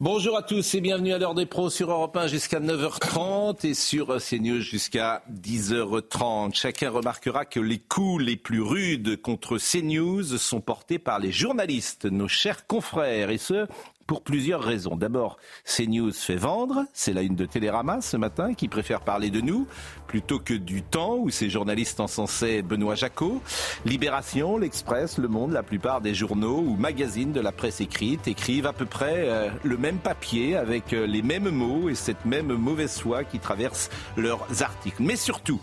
Bonjour à tous et bienvenue à l'heure des pros sur Europe 1 jusqu'à 9h30 et sur CNews jusqu'à 10h30. Chacun remarquera que les coups les plus rudes contre CNews sont portés par les journalistes, nos chers confrères, et ce, pour plusieurs raisons. D'abord, CNews fait vendre, c'est la une de Télérama ce matin qui préfère parler de nous plutôt que du temps où ces journalistes encensaient Benoît Jacot. Libération, l'Express, Le Monde, la plupart des journaux ou magazines de la presse écrite écrivent à peu près euh, le même papier avec euh, les mêmes mots et cette même mauvaise foi qui traverse leurs articles. Mais surtout,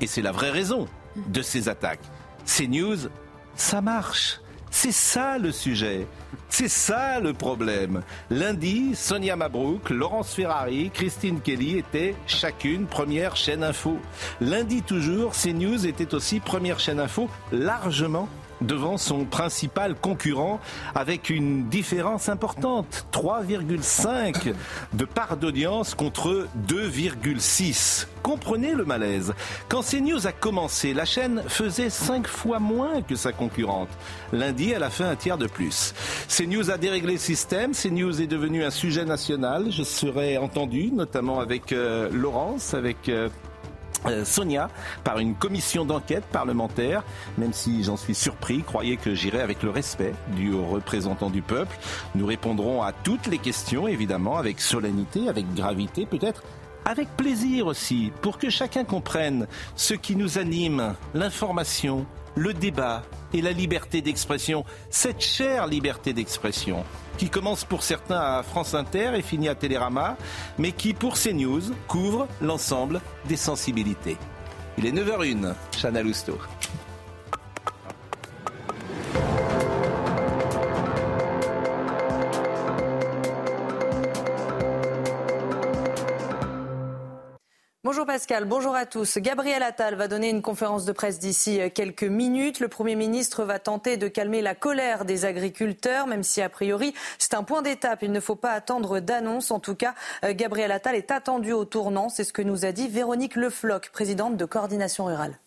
et c'est la vraie raison de ces attaques, CNews, ça marche. C'est ça le sujet. C'est ça le problème. Lundi, Sonia Mabrouk, Laurence Ferrari, Christine Kelly étaient chacune première chaîne info. Lundi toujours, CNews était aussi première chaîne info largement devant son principal concurrent avec une différence importante. 3,5 de part d'audience contre 2,6. Comprenez le malaise. Quand CNews a commencé, la chaîne faisait 5 fois moins que sa concurrente. Lundi, elle a fait un tiers de plus. CNews a déréglé le système. CNews est devenu un sujet national. Je serai entendu, notamment avec euh, Laurence, avec... Euh, Sonia par une commission d'enquête parlementaire, même si j'en suis surpris, croyez que j'irai avec le respect du représentant du peuple. Nous répondrons à toutes les questions, évidemment, avec solennité, avec gravité, peut-être avec plaisir aussi, pour que chacun comprenne ce qui nous anime, l'information, le débat et la liberté d'expression, cette chère liberté d'expression qui commence pour certains à France Inter et finit à Télérama, mais qui pour CNews couvre l'ensemble des sensibilités. Il est 9h01, Chana Lousteau. Bonjour Pascal, bonjour à tous. Gabriel Attal va donner une conférence de presse d'ici euh, quelques minutes. Le Premier ministre va tenter de calmer la colère des agriculteurs, même si a priori c'est un point d'étape. Il ne faut pas attendre d'annonce. En tout cas, euh, Gabriel Attal est attendu au tournant. C'est ce que nous a dit Véronique Lefloc, présidente de Coordination Rurale.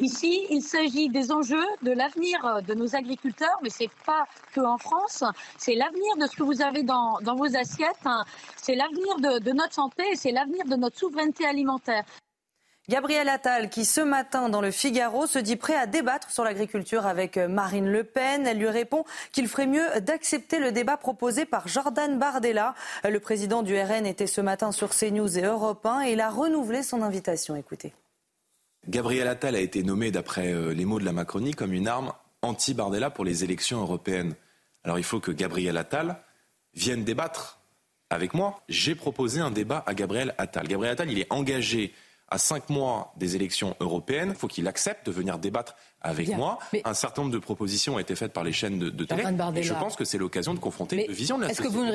Ici, il s'agit des enjeux de l'avenir de nos agriculteurs, mais ce n'est pas que en France, c'est l'avenir de ce que vous avez dans, vos assiettes, hein. c'est l'avenir de, notre santé c'est l'avenir de notre souveraineté alimentaire. Gabriel Attal, qui ce matin dans le Figaro se dit prêt à débattre sur l'agriculture avec Marine Le Pen. Elle lui répond qu'il ferait mieux d'accepter le débat proposé par Jordan Bardella. Le président du RN était ce matin sur CNews et Europe 1 et il a renouvelé son invitation. Écoutez. Gabriel Attal a été nommé, d'après euh, les mots de la Macronie, comme une arme anti-Bardella pour les élections européennes. Alors il faut que Gabriel Attal vienne débattre avec moi. J'ai proposé un débat à Gabriel Attal. Gabriel Attal, il est engagé à cinq mois des élections européennes. Il faut qu'il accepte de venir débattre avec moi. Un certain nombre de propositions ont été faites par les chaînes de, télé. Et je pense que c'est l'occasion de confronter une vision de la société. Que vous ne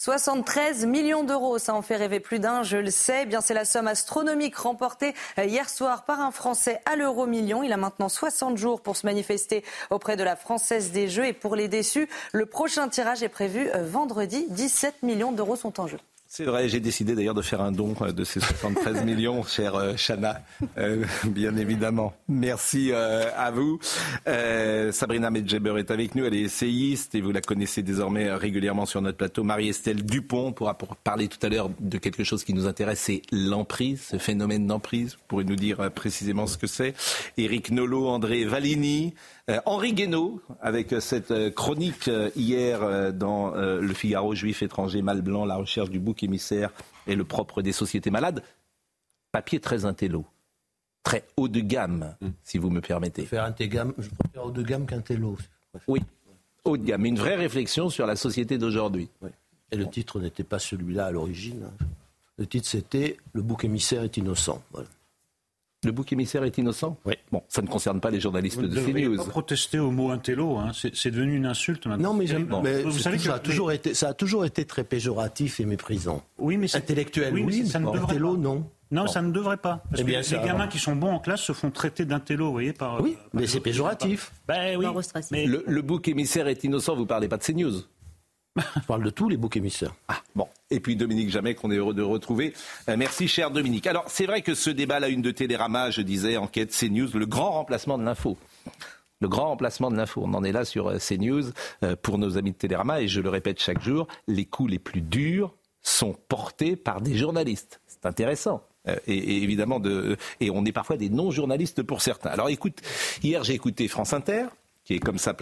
73 millions d'euros, ça en fait rêver plus d'un, je le sais. Eh bien, c'est la somme astronomique remportée euh, hier soir par un Français à l'euro million. Il a maintenant 60 jours pour se manifester auprès de la Française des Jeux. Et pour les déçus, le prochain tirage est prévu euh, vendredi. 17 millions d'euros sont en jeu. C'est vrai, j'ai décidé d'ailleurs de faire un don euh, de ces 73 millions, chère euh, Chana, euh, bien évidemment. Merci à vous. Sabrina Medjeber est avec nous, elle est essayiste et vous la connaissez désormais régulièrement sur notre plateau. Marie-Estelle Dupont pourra parler tout à l'heure de quelque chose qui nous intéresse, c'est l'emprise, ce phénomène d'emprise. Vous pourrez nous dire précisément ce que c'est. Éric Nolot, André Valini, euh, Henri Guénaud, avec euh, cette euh, chronique hier dans Le Figaro, juif étranger, mal blanc, la recherche du bouc émissaire et le propre des sociétés malades. Papier très intello, très haut de gamme, mm. si vous me permettez. Faire un gamme, je préfère haut de gamme qu'intello. Oui, haut de gamme, une vraie réflexion sur la société d'aujourd'hui. Et le titre n'était pas celui-là à l'origine. Hein. Le titre c'était Le bouc émissaire est innocent. Le bouc émissaire est innocent Oui. Bon, ça ne concerne pas les journalistes Vous de CNews. pas protester au mot intello, hein. c'est devenu une insulte maintenant. Non, mais, Bon. mais vous savez ça, que a toujours été, ça a toujours été très péjoratif et méprisant. oui, mais c'est- Intellectuel, oui, oui, mais ça ne devrait intello, pas. non. Non, ça ne devrait pas. Parce Eh bien, que ça les gamins qui sont bons en classe se font traiter d'intello, vous voyez, par. Oui, par mais c'est péjoratif. Ben oui. Mais Le, le bouc émissaire est innocent, vous parlez pas de CNews Je parle de tous les boucs émissaires. Ah, bon. Et puis Dominique Jamais, qu'on est heureux de retrouver. Euh, merci, cher Dominique. Alors, c'est vrai que ce débat, la une de Télérama, je disais, enquête CNews, le grand remplacement de l'info. Le grand remplacement de l'info. On en est là sur euh, CNews euh, pour nos amis de Télérama. Et je le répète chaque jour, les coups les plus durs sont portés par des journalistes. C'est intéressant. Et, évidemment, de, et on est parfois des non-journalistes pour certains. Alors écoute, hier j'ai écouté France Inter, qui est comme ça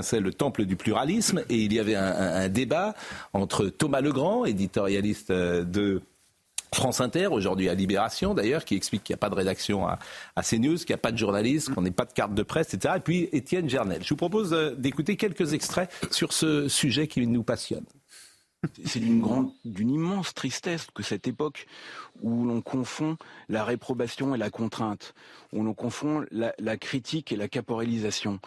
c'est le temple du pluralisme, et il y avait un, débat entre Thomas Legrand, éditorialiste euh, de France Inter, aujourd'hui à Libération d'ailleurs, qui explique qu'il n'y a pas de rédaction à, à CNews, qu'il n'y a pas de journaliste, qu'on n'ait pas de carte de presse, etc. Et puis Étienne Gernel. Je vous propose euh, d'écouter quelques extraits sur ce sujet qui nous passionne. C'est d'une immense tristesse que cette époque où l'on confond la réprobation et la contrainte, où l'on confond la, critique et la caporalisation,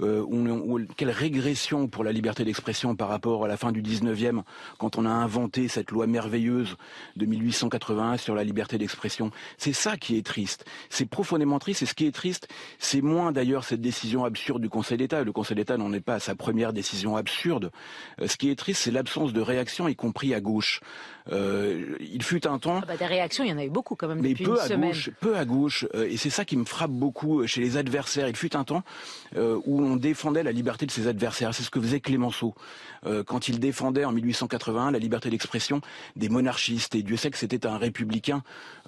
euh, où- quelle régression pour la liberté d'expression par rapport à la fin du 19e, quand on a inventé cette loi merveilleuse de 1881 sur la liberté d'expression. C'est ça qui est triste. C'est profondément triste. Et ce qui est triste, c'est moins d'ailleurs cette décision absurde du Conseil d'État. Le Conseil d'État n'en est pas à sa première décision absurde. Euh, ce qui est triste, c'est l'absence de réaction, y compris à gauche. Euh, il fut un temps Ah bah, des réactions, il y en a eu beaucoup quand même mais depuis peu une à semaine. gauche, peu à gauche, euh, et c'est ça qui me frappe beaucoup chez les adversaires. Il fut un temps euh, où on défendait la liberté de ses adversaires. C'est ce que faisait Clémenceau euh, quand il défendait en 1881 la liberté d'expression des monarchistes. Et Dieu sait que c'était un républicain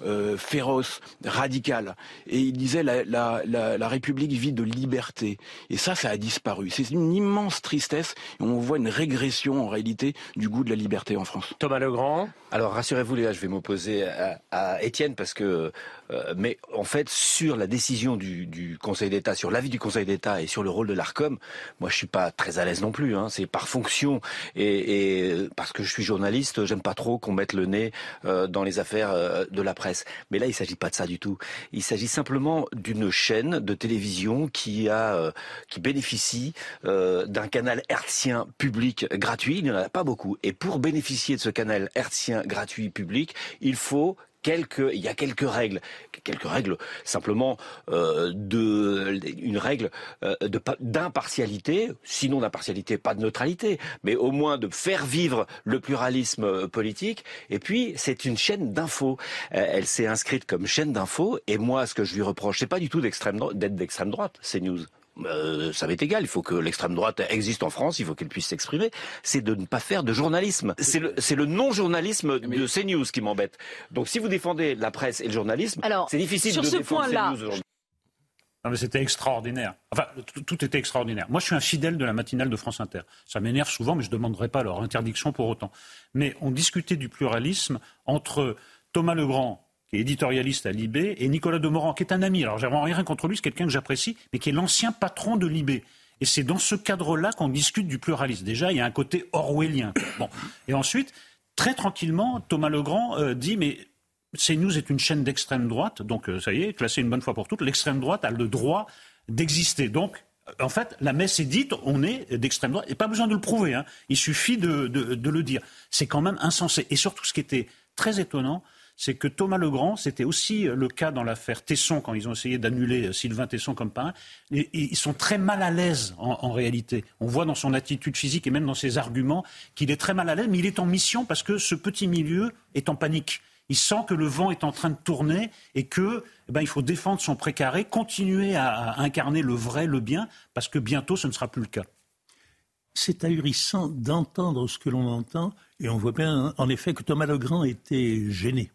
euh, féroce, radical. Et il disait la, la, la, la République vit de liberté. Et ça, ça a disparu. C'est une immense tristesse. Et on voit une régression en réalité du goût de la liberté en France. Thomas Legrand. Alors rassurez-vous gars, je vais m'opposer à, à Étienne parce que, euh, mais en fait sur la décision du, du Conseil d'État, sur l'avis du Conseil d'État et sur le rôle de l'Arcom, moi je suis pas très à l'aise non plus. Hein, c'est par fonction et, et parce que je suis journaliste, j'aime pas trop qu'on mette le nez euh, dans les affaires euh, de la presse. Mais là il s'agit pas de ça du tout. Il s'agit simplement d'une chaîne de télévision qui a, euh, qui bénéficie euh, d'un canal hertzien public gratuit. Il n'y en a pas beaucoup. Et pour bénéficier de ce canal hertzien gratuit public, il faut quelques, il y a quelques règles, quelques règles simplement euh, de une règle euh, d'impartialité, sinon d'impartialité, pas de neutralité, mais au moins de faire vivre le pluralisme euh, politique. Et puis c'est une chaîne d'infos. Euh, elle s'est inscrite comme chaîne d'infos. Et moi, ce que je lui reproche, c'est pas du tout d'être d'extrême droite, c'est news. Euh, ça m'est égal, il faut que l'extrême droite existe en France, il faut qu'elle puisse s'exprimer, c'est de ne pas faire de journalisme. C'est le, non-journalisme de CNews qui m'embête. Donc si vous défendez la presse et le journalisme, Alors, c'est difficile sur de ce défendre point-là, CNews aujourd'hui. Non, mais c'était extraordinaire. Enfin, tout, tout était extraordinaire. Moi, je suis un fidèle de la matinale de France Inter. Ça m'énerve souvent, mais je ne demanderai pas leur interdiction pour autant. Mais on discutait du pluralisme entre Thomas Legrand, éditorialiste à Libé, et Nicolas Demorand, qui est un ami. Alors, j'ai rien contre lui, c'est quelqu'un que j'apprécie, mais qui est l'ancien patron de Libé. Et c'est dans ce cadre-là qu'on discute du pluralisme. Déjà, il y a un côté orwellien. Bon. Et ensuite, très tranquillement, Thomas Legrand euh, dit, mais CNews est une chaîne d'extrême droite, donc euh, ça y est, classée une bonne fois pour toutes, l'extrême droite a le droit d'exister. Donc, en fait, la messe est dite, on est d'extrême droite, et pas besoin de le prouver, hein. il suffit de le dire. C'est quand même insensé. Et surtout, ce qui était très étonnant, c'est que Thomas Legrand, c'était aussi le cas dans l'affaire Tesson, quand ils ont essayé d'annuler euh, Sylvain Tesson comme parrain, ils sont très mal à l'aise en, réalité. On voit dans son attitude physique et même dans ses arguments qu'il est très mal à l'aise, mais il est en mission parce que ce petit milieu est en panique. Il sent que le vent est en train de tourner et que eh ben, il faut défendre son précaré, continuer à, à incarner le vrai, le bien, parce que bientôt ce ne sera plus le cas. C'est ahurissant d'entendre ce que l'on entend, et on voit bien en effet que Thomas Legrand était gêné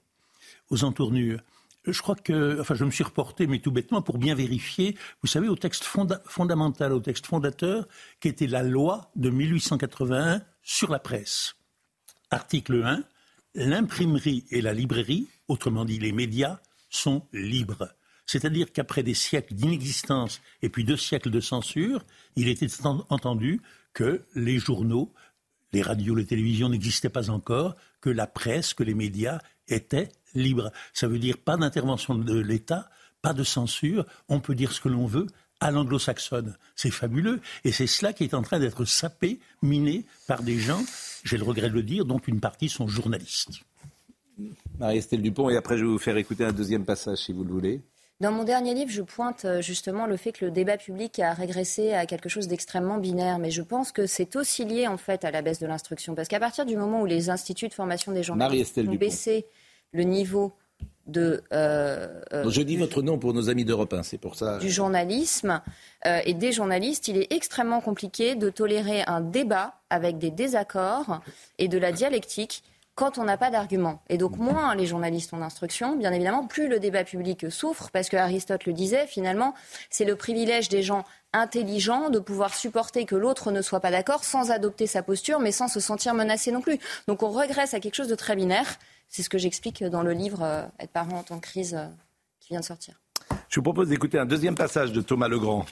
aux entournures. Je crois que, enfin, je me suis reporté, mais tout bêtement, pour bien vérifier, vous savez, au texte fonda- fondamental, au texte fondateur, qui était la loi de 1881 sur la presse. Article 1, l'imprimerie et la librairie, autrement dit les médias, sont libres. C'est-à-dire qu'après des siècles d'inexistence et puis deux siècles de censure, il était en- entendu que les journaux, les radios, les télévisions n'existaient pas encore, que la presse, que les médias étaient libres. Ça veut dire pas d'intervention de l'État, pas de censure, on peut dire ce que l'on veut à l'anglo-saxonne. C'est fabuleux. Et c'est cela qui est en train d'être sapé, miné par des gens, j'ai le regret de le dire, dont une partie sont journalistes. Marie-Estelle Dupont, et après je vais vous faire écouter un deuxième passage si vous le voulez. Dans mon dernier livre, je pointe euh, justement le fait que le débat public a régressé à quelque chose d'extrêmement binaire. Mais je pense que c'est aussi lié en fait à la baisse de l'instruction. Parce qu'à partir du moment où les instituts de formation des journalistes ont baissé le niveau de. Euh, euh, je dis votre nom pour nos amis d'Europe 1, c'est pour ça. Du journalisme et des journalistes, il est extrêmement compliqué de tolérer un débat avec des désaccords et de la dialectique quand on n'a pas d'arguments. Et donc moins les journalistes ont d'instruction, bien évidemment, plus le débat public souffre, parce que Aristote le disait, finalement, c'est le privilège des gens intelligents de pouvoir supporter que l'autre ne soit pas d'accord sans adopter sa posture, mais sans se sentir menacé non plus. Donc on regresse à quelque chose de très binaire. C'est ce que j'explique dans le livre euh, Être parent en temps de crise euh, qui vient de sortir. Je vous propose d'écouter un deuxième passage de Thomas Legrand.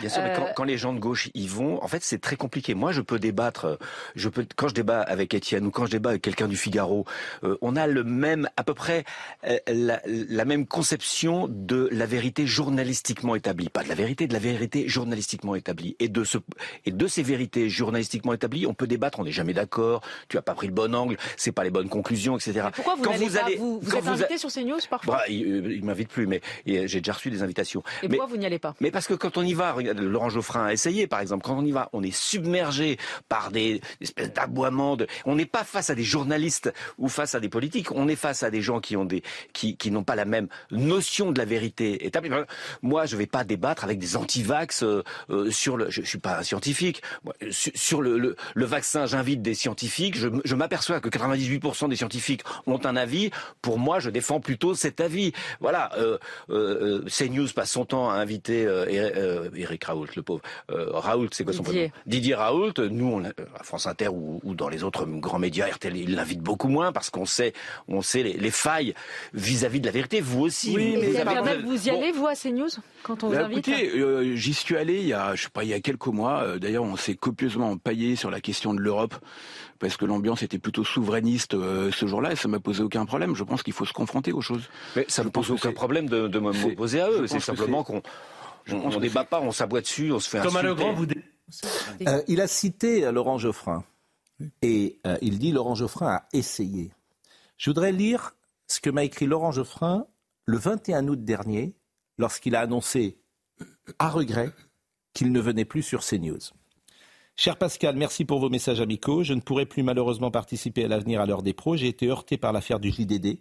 Bien sûr, mais quand, euh, quand, les gens de gauche y vont, en fait, c'est très compliqué. Moi, je peux débattre, je peux, quand je débat avec Étienne ou quand je débat avec quelqu'un du Figaro, euh, on a le même, à peu près, euh, la, la, même conception de la vérité journalistiquement établie. Pas de la vérité, de la vérité journalistiquement établie. Et de ce, et de ces vérités journalistiquement établies, on peut débattre, on n'est jamais d'accord, tu as pas pris le bon angle, c'est pas les bonnes conclusions, etc. pourquoi vous, quand vous allez, vous, vous êtes invité sur CNews parfois? Bah, il, il m'invite plus, mais j'ai déjà reçu des invitations. Et pourquoi vous n'y allez pas? Mais parce que quand on y va, Laurent Geoffrin a essayé, par exemple. Quand on y va, on est submergé par des, espèces d'aboiements. On n'est pas face à des journalistes ou face à des politiques. On est face à des gens qui ont des, qui, n'ont pas la même notion de la vérité. Moi, je ne vais pas débattre avec des anti-vax euh, euh, sur le. Je, ne suis pas un scientifique. sur, le, le, vaccin, j'invite des scientifiques. Je, je m'aperçois que 98% des scientifiques ont un avis. Pour moi, je défends plutôt cet avis. Voilà. Euh, euh, CNews passe son temps à inviter Eric Raoult le pauvre. Euh, Raoult, c'est quoi son prénom? Didier Raoult. Nous, on, à France Inter ou, dans les autres grands médias, RTL, il l'invite beaucoup moins parce qu'on sait, on sait les, failles vis-à-vis de la vérité. Vous aussi. Oui, vous, mais vous, y allez, vous, à CNews, quand on vous bah, invite? Écoutez, euh, j'y suis allé il y a, je sais pas, il y a quelques mois. Euh, d'ailleurs, on s'est copieusement empaillé sur la question de l'Europe parce que l'ambiance était plutôt souverainiste ce jour-là et ça m'a posé aucun problème. Je pense qu'il faut se confronter aux choses. Mais ça ne pose aucun problème de, de m'opposer à eux. C'est simplement qu'on on ne débat pas, on s'aboie dessus, on se fait Thomas Legrand, vous... Euh, il a cité euh, Laurent Geoffrin. Et euh, il dit Laurent Geoffrin a essayé. Je voudrais lire ce que m'a écrit Laurent Geoffrin le 21 août dernier, lorsqu'il a annoncé, à regret, qu'il ne venait plus sur CNews. Cher Pascal, merci pour vos messages amicaux. Je ne pourrai plus malheureusement participer à l'avenir à l'heure des pros. J'ai été heurté par l'affaire du JDD.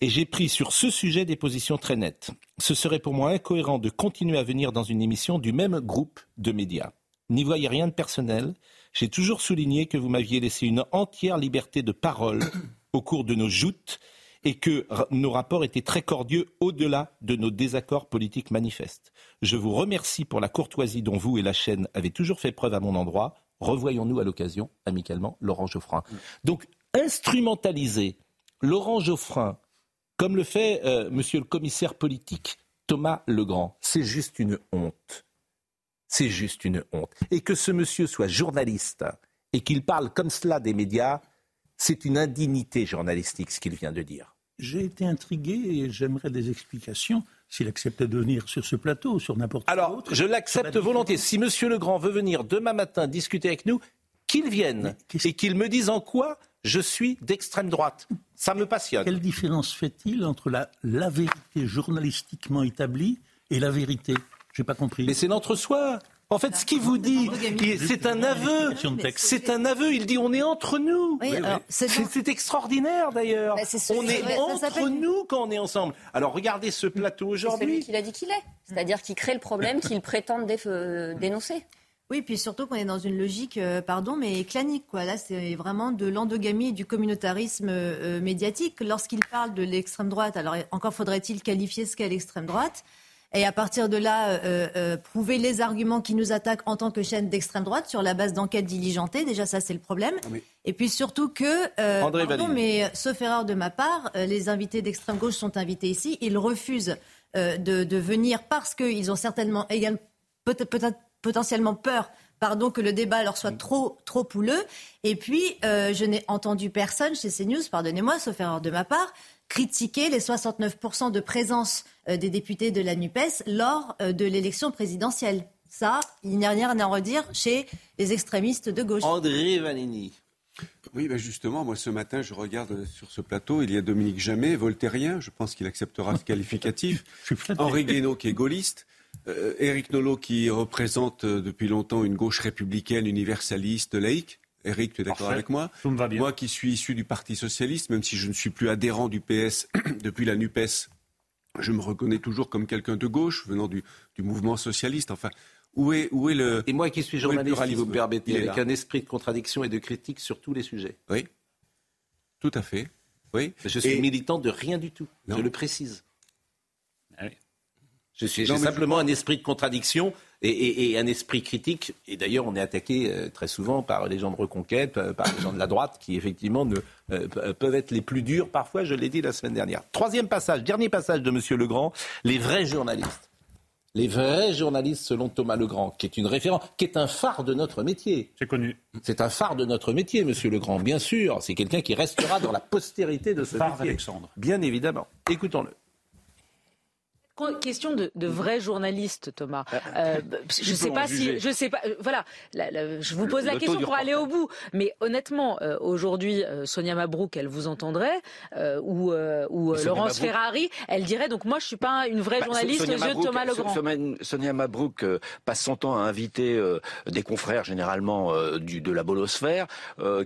Et j'ai pris sur ce sujet des positions très nettes. Ce serait pour moi incohérent de continuer à venir dans une émission du même groupe de médias. N'y voyez rien de personnel. J'ai toujours souligné que vous m'aviez laissé une entière liberté de parole au cours de nos joutes et que nos rapports étaient très cordieux au-delà de nos désaccords politiques manifestes. Je vous remercie pour la courtoisie dont vous et la chaîne avez toujours fait preuve à mon endroit. Revoyons-nous à l'occasion, amicalement, Laurent Geoffrin. Donc, instrumentaliser Laurent Geoffrin comme le fait euh, monsieur le commissaire politique Thomas Legrand. C'est juste une honte. C'est juste une honte. Et que ce monsieur soit journaliste et qu'il parle comme cela des médias, c'est une indignité journalistique ce qu'il vient de dire. J'ai été intrigué et j'aimerais des explications s'il accepte de venir sur ce plateau, sur n'importe quel autre. Alors, je l'accepte volontiers. Si Monsieur Legrand veut venir demain matin discuter avec nous, qu'il vienne et qu'il me dise en quoi je suis d'extrême droite. Ça me passionne. Quelle différence fait-il entre la, la vérité journalistiquement établie et la vérité? Je n'ai pas compris. Mais c'est l'entre-soi. En fait, ce qu'il vous dit, c'est un aveu. C'est un aveu. Il dit on est entre nous. c'est extraordinaire d'ailleurs. Bah, on est entre nous quand on est ensemble. Alors regardez ce plateau aujourd'hui. C'est celui qu'il a dit qu'il est. C'est-à-dire qu'il crée le problème qu'il prétend dénoncer. Oui, puis surtout qu'on est dans une logique, euh, pardon, mais clanique. Quoi. Là, c'est vraiment de l'endogamie et du communautarisme euh, médiatique. Lorsqu'il parle de l'extrême droite, alors encore faudrait-il qualifier ce qu'est l'extrême droite. Et à partir de là, euh, prouver les arguments qui nous attaquent en tant que chaîne d'extrême droite sur la base d'enquêtes diligentées. Déjà, ça, c'est le problème. Ah et puis surtout que, André pardon, mais sauf erreur de ma part, les invités d'extrême gauche sont invités ici. Ils refusent de, de, venir parce qu'ils ont certainement également peut-être potentiellement peur pardon, que le débat leur soit trop, trop pouleux. Et puis, euh, je n'ai entendu personne chez CNews, pardonnez-moi, sauf erreur de ma part, critiqué les 69% de présence des députés de la NUPES lors de l'élection présidentielle. Ça, il n'y a rien à redire chez les extrémistes de gauche. André Vanini. Oui, ben justement, moi ce matin, je regarde sur ce plateau, il y a Dominique Jamais, voltairien, je pense qu'il acceptera ce qualificatif. Henri Guénaud qui est gaulliste. Euh, Éric Nolot qui représente euh, depuis longtemps une gauche républicaine, universaliste, laïque. Éric, tu es d'accord avec moi Moi qui suis issu du Parti socialiste, même si je ne suis plus adhérent du PS depuis la NUPES, je me reconnais toujours comme quelqu'un de gauche, venant du, du mouvement socialiste. Enfin, où est, où est le. Et moi qui suis journaliste, si vous me permettez, avec un esprit de contradiction et de critique sur tous les sujets. Oui. Tout à fait. Oui. Je suis militant de rien du tout. Je le précise. Je suis j'ai simplement un esprit de contradiction et, un esprit critique. Et d'ailleurs, on est attaqué euh, très souvent par les gens de Reconquête, euh, par les gens de la droite, qui effectivement ne, euh, peuvent être les plus durs parfois. Je l'ai dit la semaine dernière. Troisième passage, dernier passage de Monsieur Legrand, les vrais journalistes les vrais journalistes selon Thomas Legrand, qui est une référence, qui est un phare de notre métier. C'est connu. C'est un phare de notre métier, Monsieur Legrand, bien sûr. C'est quelqu'un qui restera dans la postérité de ce phare métier. Alexandre. Bien évidemment. Écoutons-le. Question de, de vrai journaliste, Thomas. Euh, euh je sais pas si, je sais pas. Euh, voilà, je vous pose la question pour aller au bout. Mais honnêtement, euh, aujourd'hui, Sonia Mabrouk, elle vous entendrait, ou, ou Laurence Ferrari, elle dirait donc moi je suis pas une vraie bah, journaliste aux yeux de Thomas Legrand. Sonia Mabrouk passe son temps à inviter des confrères généralement du, de la bolosphère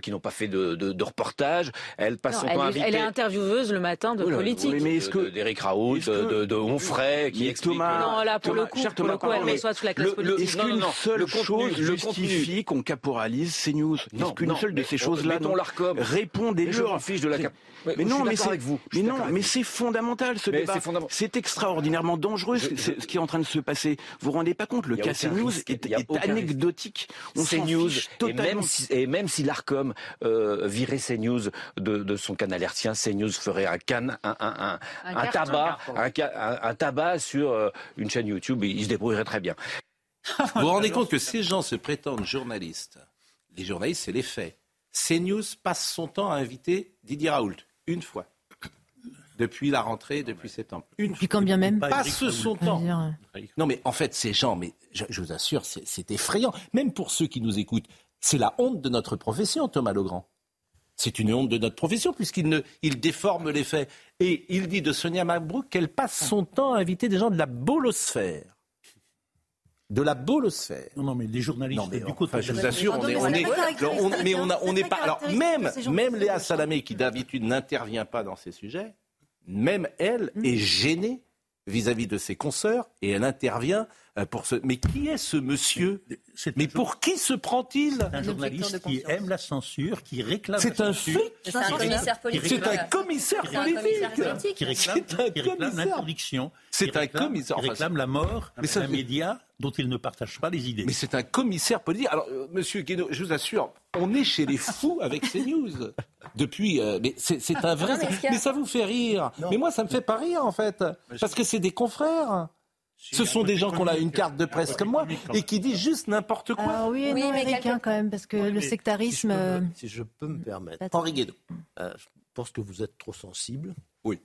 qui n'ont pas fait de, de, de, reportage. Elle passe son elle, temps à inviter. Elle est intervieweuse le matin de politique. mais est-ce que d'Éric Raoult, de, de Onfray qui explique. Thomas, non, là, pour le coup, pour le coup, elle reçoit toute la classe politique. Est-ce qu'une seule chose justifie qu'on caporalise ces news Est-ce qu'une seule de ces choses-là Répondez-leur. fiche de la mais, non, mais c'est, mais non, mais c'est fondamental ce débat. C'est extraordinairement dangereux ce, qui est en train de se passer. Vous vous rendez pas compte Le cas CNews est, est anecdotique. On CNews et même si, et même si l'Arcom euh, virait CNews de, de son canal hertien, CNews ferait un can, un, un, un, un tabac, un, tabac sur euh, une chaîne YouTube. Il se débrouillerait très bien. Vous vous rendez compte que ces gens se prétendent journalistes. Les journalistes, c'est les faits. CNews passe son temps à inviter Didier Raoult une fois. Depuis la rentrée, depuis septembre. Une depuis combien même Passe son temps. Non, mais en fait, ces gens, mais je, vous assure, c'est effrayant. Même pour ceux qui nous écoutent, c'est la honte de notre profession, Thomas Legrand. C'est une honte de notre profession puisqu'il ne, il déforme les faits. Et il dit de Sonia Mabrouk qu'elle passe son temps à inviter des gens de la bolosphère de la bolosphère. Non, non, mais les journalistes. Non, mais du coup, je vous assure, on est, on est, mais on n'est pas. Alors même, même Léa Salamé, qui d'habitude n'intervient pas dans ces sujets, même elle hmm. est gênée vis-à-vis de ses consoeurs et elle intervient euh, pour ce. Mais qui est ce monsieur Mais pour qui se prend-il Un journaliste qui aime la censure, qui réclame. C'est un fait. C'est un commissaire politique. C'est un commissaire politique. Qui réclame l'interdiction. C'est un commissaire. Qui réclame la mort d'un média dont il ne partage pas les idées. Mais c'est un commissaire politique. Alors, euh, Monsieur Guénaud, je vous assure, on est chez les fous avec ces news depuis. Euh, mais c'est un vrai. mais, ça vous fait rire. Mais moi, ça me fait pas rire en fait, parce que c'est des confrères. Ce sont des gens qui ont une carte de presse comme moi et qui disent juste n'importe quoi. Ah oui, oui mais quelqu'un quand même, parce que le sectarisme. Si je, peux, me permettre. Henri Guédon. Euh, je pense que vous êtes trop sensible. Oui.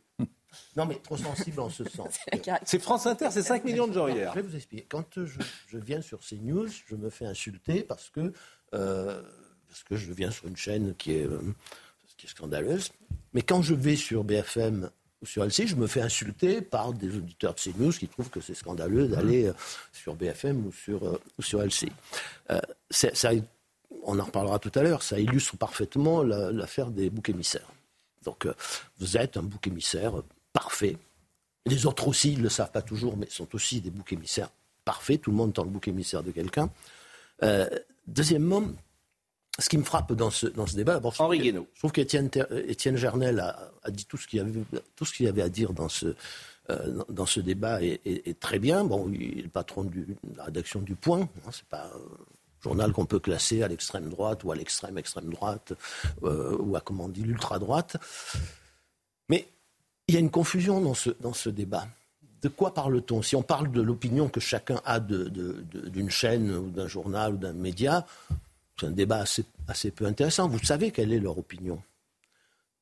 Non, mais trop sensible en ce sens. c'est France Inter, c'est 5 millions de gens hier. Je vais vous expliquer. Quand je, je viens sur CNews, je me fais insulter parce que, euh, parce que je viens sur une chaîne qui est, euh, qui est scandaleuse. Mais quand je vais sur BFM sur LC, je me fais insulter par des auditeurs de CNews qui trouvent que c'est scandaleux d'aller euh, sur BFM ou sur, ou sur LC. ça, on en reparlera tout à l'heure, ça illustre parfaitement l'affaire des boucs émissaires. Donc, vous êtes un bouc émissaire parfait. Les autres aussi, ils ne le savent pas toujours, mais sont aussi des boucs émissaires parfaits. Tout le monde est le bouc émissaire de quelqu'un. Euh, deuxièmement, ce qui me frappe dans ce, dans ce débat, d'abord, je, Henri je trouve qu'Étienne Étienne Gernel a, dit tout ce qu'il avait, tout ce qu'il avait à dire dans ce, euh, dans ce débat est, très bien. Bon, il est le patron de la rédaction du Point. Hein, c'est pas un journal qu'on peut classer à l'extrême droite ou à l'extrême extrême droite euh, ou à comment on dit l'ultra droite. Mais il y a une confusion dans ce, dans ce débat. De quoi parle-t-on? Si on parle de l'opinion que chacun a d'une chaîne ou d'un journal ou d'un média, c'est un débat assez, peu intéressant. Vous savez quelle est leur opinion.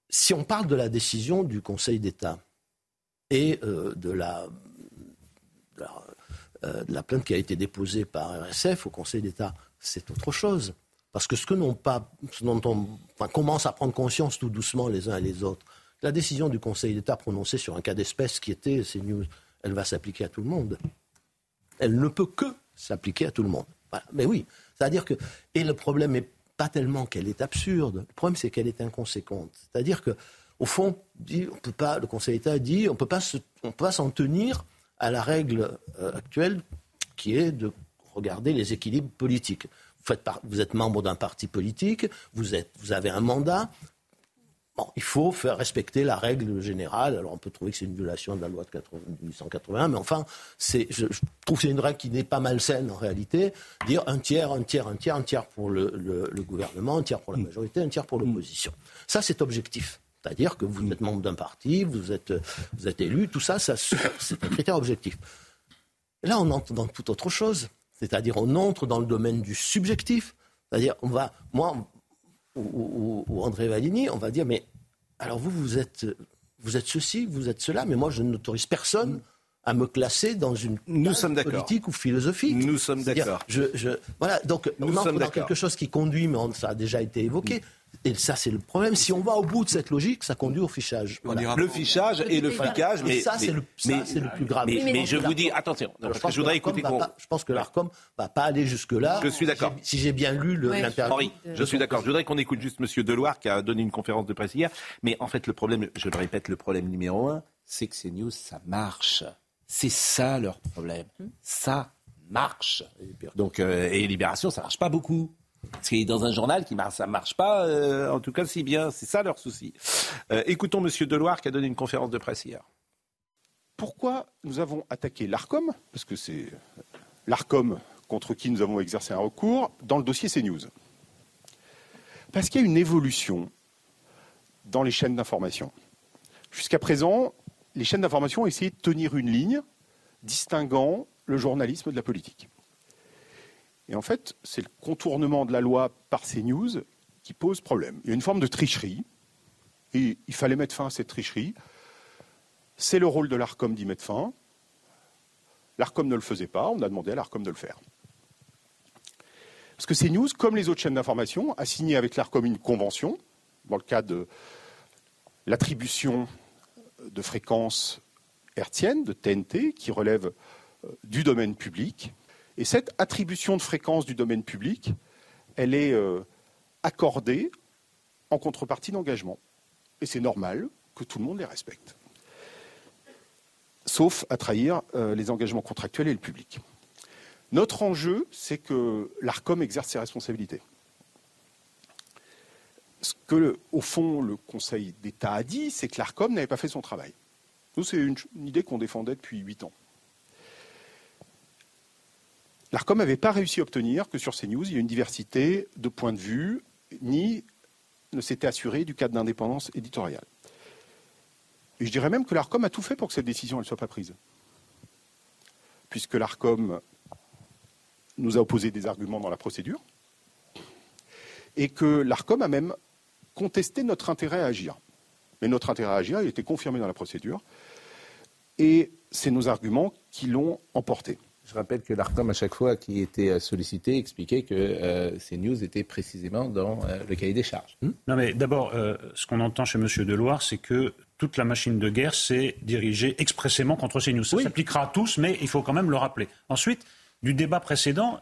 si on parle de la décision du Conseil d'État et euh, de, la, euh, de, la, plainte qui a été déposée par RSF au Conseil d'État, c'est autre chose. Parce que ce que n'ont pas, dont on commence à prendre conscience tout doucement les uns et les autres, la décision du Conseil d'État prononcée sur un cas d'espèce qui était CNews, elle va s'appliquer à tout le monde. Elle ne peut que s'appliquer à tout le monde. Mais oui, c'est-à-dire que. Et le problème n'est pas tellement qu'elle est absurde, le problème c'est qu'elle est inconséquente. C'est-à-dire que, au fond, on peut pas, le Conseil d'État dit on ne peut pas s'en tenir à la règle euh, actuelle qui est de regarder les équilibres politiques. Vous, vous êtes membre d'un parti politique, vous, êtes, vous avez un mandat, Bon, il faut faire respecter la règle générale. Alors on peut trouver que c'est une violation de la loi de 1881, mais enfin, je, trouve que c'est une règle qui n'est pas malsaine en réalité. Dire un tiers, un tiers, un tiers, un tiers pour le, gouvernement, un tiers pour la majorité, un tiers pour l'opposition. Ça, c'est objectif. C'est-à-dire que vous êtes membre d'un parti, vous êtes, vous êtes élu, tout ça, ça c'est un critère objectif. Là, on entre dans toute autre chose. C'est-à-dire, on entre dans le domaine du subjectif. C'est-à-dire, on va, moi, ou, André Valigny, on va dire, mais alors vous, vous êtes, vous êtes ceci, vous êtes cela, mais moi, je n'autorise personne à me classer dans une Nous sommes politique ou philosophique. Nous sommes d'accord. Je, voilà, donc Nous on entre dans quelque chose qui conduit, mais ça a déjà été évoqué, et ça, c'est le problème. Si on va au bout de cette logique, ça conduit au fichage. Le fichage et le flicage, mais ça, c'est le, plus grave. Mais, je vous dis, attention, je, voudrais écouter. je pense que l'Arcom va pas aller jusque-là. Je suis d'accord. Si j'ai bien lu l'interview. Henri, je suis d'accord. Je voudrais qu'on écoute juste Monsieur Deloire qui a donné une conférence de presse hier. Mais en fait, le problème, je le répète, le problème numéro un, c'est que ces news, ça marche. C'est ça leur problème. Ça marche. Donc, euh, et Libération, ça marche pas beaucoup. Dans un journal qui marche, ça ne marche pas, euh, en tout cas si bien. C'est ça leur souci. Euh, écoutons M. Deloire qui a donné une conférence de presse hier. Pourquoi nous avons attaqué l'ARCOM? Parce que c'est l'ARCOM contre qui nous avons exercé un recours dans le dossier CNews. Parce qu'il y a une évolution dans les chaînes d'information. Jusqu'à présent, les chaînes d'information ont essayé de tenir une ligne distinguant le journalisme de la politique. Et en fait, c'est le contournement de la loi par ces news qui pose problème. Il y a une forme de tricherie, et il fallait mettre fin à cette tricherie. C'est le rôle de l'ARCOM d'y mettre fin. L'ARCOM ne le faisait pas, on a demandé à l'ARCOM de le faire. Parce que ces news, comme les autres chaînes d'information, a signé avec l'ARCOM une convention, dans le cadre de l'attribution de fréquences hertziennes, de TNT, qui relève euh, du domaine public, et cette attribution de fréquence du domaine public, elle est euh, accordée en contrepartie d'engagement. Et c'est normal que tout le monde les respecte. Sauf à trahir euh, les engagements contractuels et le public. Notre enjeu, c'est que l'ARCOM exerce ses responsabilités. Ce que, au fond, le Conseil d'État a dit, c'est que l'ARCOM n'avait pas fait son travail. Nous, c'est une, une idée qu'on défendait depuis huit ans. L'ARCOM n'avait pas réussi à obtenir que sur CNews, il y ait une diversité de points de vue, ni ne s'était assuré du cadre d'indépendance éditoriale. Et je dirais même que l'ARCOM a tout fait pour que cette décision ne soit pas prise. Puisque l'ARCOM nous a opposé des arguments dans la procédure, et que l'ARCOM a même contesté notre intérêt à agir. Mais notre intérêt à agir, il était confirmé dans la procédure, et c'est nos arguments qui l'ont emporté. Je rappelle que l'ARCOM, à chaque fois qui était sollicité, expliquait que euh, ces news étaient précisément dans euh, le cahier des charges. Hmm? Non, mais d'abord, euh, ce qu'on entend chez M. Deloire, c'est que toute la machine de guerre s'est dirigée expressément contre ces news. Ça s'appliquera à tous, mais il faut quand même le rappeler. Ensuite, du débat précédent,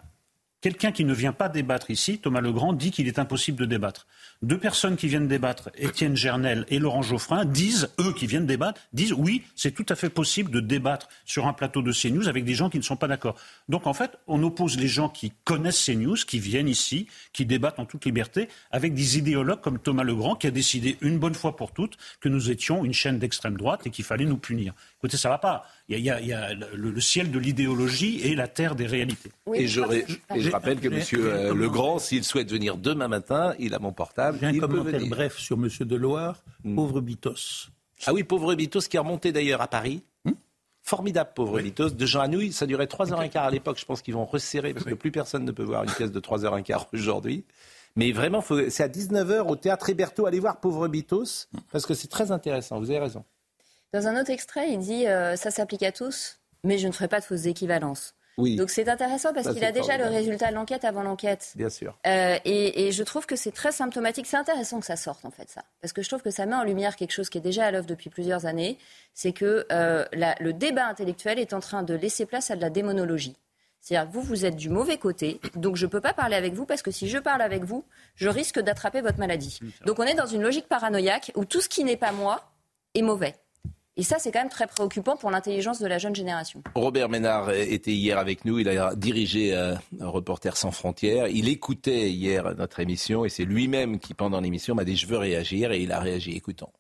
quelqu'un qui ne vient pas débattre ici, Thomas Legrand, dit qu'il est impossible de débattre deux personnes qui viennent débattre, Étienne Gernel et Laurent Geoffrin, disent, eux qui viennent débattre, disent oui, c'est tout à fait possible de débattre sur un plateau de CNews avec des gens qui ne sont pas d'accord. Donc en fait, on oppose les gens qui connaissent CNews, qui viennent ici, qui débattent en toute liberté, avec des idéologues comme Thomas Legrand, qui a décidé une bonne fois pour toutes que nous étions une chaîne d'extrême droite et qu'il fallait nous punir. Écoutez, ça va pas. Il y a, le, ciel de l'idéologie et la terre des réalités. et, je, rappelle que M. Euh, Legrand, s'il souhaite venir demain matin, il a mon portable. J'ai un commentaire bref sur M. Deloire. Hmm. Pauvre Bitos. Ah oui, pauvre Bitos qui est remonté d'ailleurs à Paris. Hmm. Formidable, pauvre Bitos. De Jean Anouilh, ça durait 3h15 à l'époque. Je pense qu'ils vont resserrer parce que plus personne ne peut voir une pièce de 3h15 aujourd'hui. Mais vraiment, c'est à 19h au théâtre Héberto. Allez voir Pauvre Bitos, parce que c'est très intéressant. Vous avez raison. Dans un autre extrait, il dit euh, Ça s'applique à tous, mais je ne ferai pas de fausses équivalences. Oui. Donc c'est intéressant parce qu'il a déjà le résultat de l'enquête avant l'enquête. Bien sûr. Euh, et, je trouve que c'est très symptomatique. C'est intéressant que ça sorte en fait ça, parce que je trouve que ça met en lumière quelque chose qui est déjà à l'œuvre depuis plusieurs années. C'est que euh, le débat intellectuel est en train de laisser place à de la démonologie. C'est-à-dire vous, vous êtes du mauvais côté, donc je ne peux pas parler avec vous parce que si je parle avec vous, je risque d'attraper votre maladie. Donc on est dans une logique paranoïaque où tout ce qui n'est pas moi est mauvais. Et ça, c'est quand même très préoccupant pour l'intelligence de la jeune génération. Robert Ménard était hier avec nous. Il a dirigé euh, un Reporter sans frontières. Il écoutait hier notre émission et c'est lui-même qui, pendant l'émission, m'a dit je veux réagir et il a réagi. Écoutons.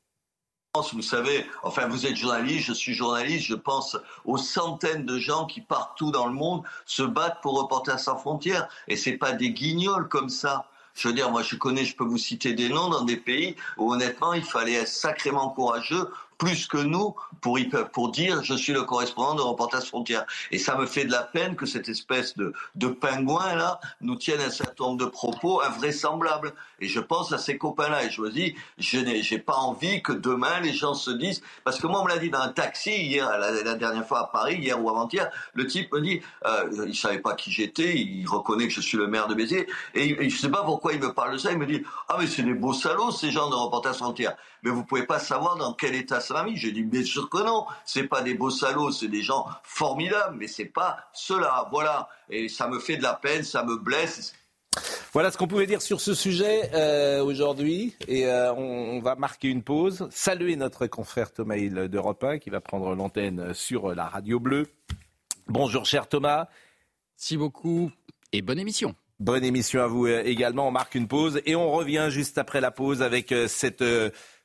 Vous savez, enfin, vous êtes journaliste, je suis journaliste, je pense aux centaines de gens qui partout dans le monde se battent pour Reporter sans frontières. Et c'est pas des guignols comme ça. Je veux dire, moi, je connais, je peux vous citer des noms dans des pays où, honnêtement, il fallait être sacrément courageux plus que nous pour, pour dire je suis le correspondant de Reporters Frontières. Et ça me fait de la peine que cette espèce de, de pingouin là nous tienne un certain nombre de propos invraisemblables. Et je pense à ces copains-là et je me dis je n'ai pas envie que demain les gens se disent parce que moi on me l'a dit dans un taxi hier la, dernière fois à Paris hier ou avant-hier le type me dit euh, il savait pas qui j'étais il reconnaît que je suis le maire de Béziers et, et je sais pas pourquoi il me parle de ça il me dit ah mais c'est des beaux salauds ces gens de Reporters Frontières mais vous pouvez pas savoir dans quel état ça m'a mis. J'ai dit, bien sûr que non. C'est pas des beaux salauds, c'est des gens formidables, mais c'est pas cela. Voilà. Et ça me fait de la peine, ça me blesse. Voilà ce qu'on pouvait dire sur ce sujet euh, aujourd'hui. Et euh, on, va marquer une pause. Saluer notre confrère Thomas Hill d'Europe 1 qui va prendre l'antenne sur la radio bleue. Bonjour cher Thomas. Merci beaucoup et bonne émission. Bonne émission à vous euh, également. On marque une pause et on revient juste après la pause avec cette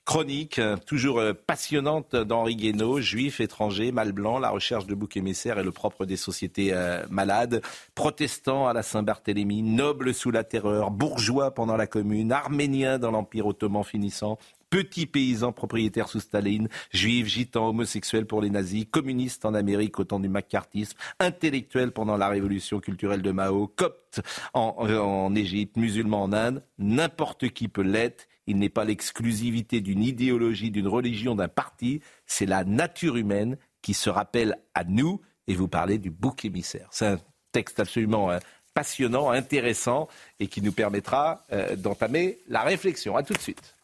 chronique euh, toujours euh, passionnante d'Henri Guénaud, juif, étranger, mal blanc, la recherche de boucs émissaires et le propre des sociétés euh, malades, protestant à la Saint-Barthélemy, noble sous la terreur, bourgeois pendant la commune, arménien dans l'Empire ottoman finissant, petit paysan propriétaire sous Staline, juif, gitan, homosexuel pour les nazis, communiste en Amérique au temps du macartisme, intellectuel pendant la révolution culturelle de Mao, copte en, en Égypte, musulman en Inde, n'importe qui peut l'être il n'est pas l'exclusivité d'une idéologie, d'une religion, d'un parti. C'est la nature humaine qui se rappelle à nous. Et vous parlez du bouc émissaire. C'est un texte absolument euh, passionnant, intéressant et qui nous permettra euh, d'entamer la réflexion. À tout de suite.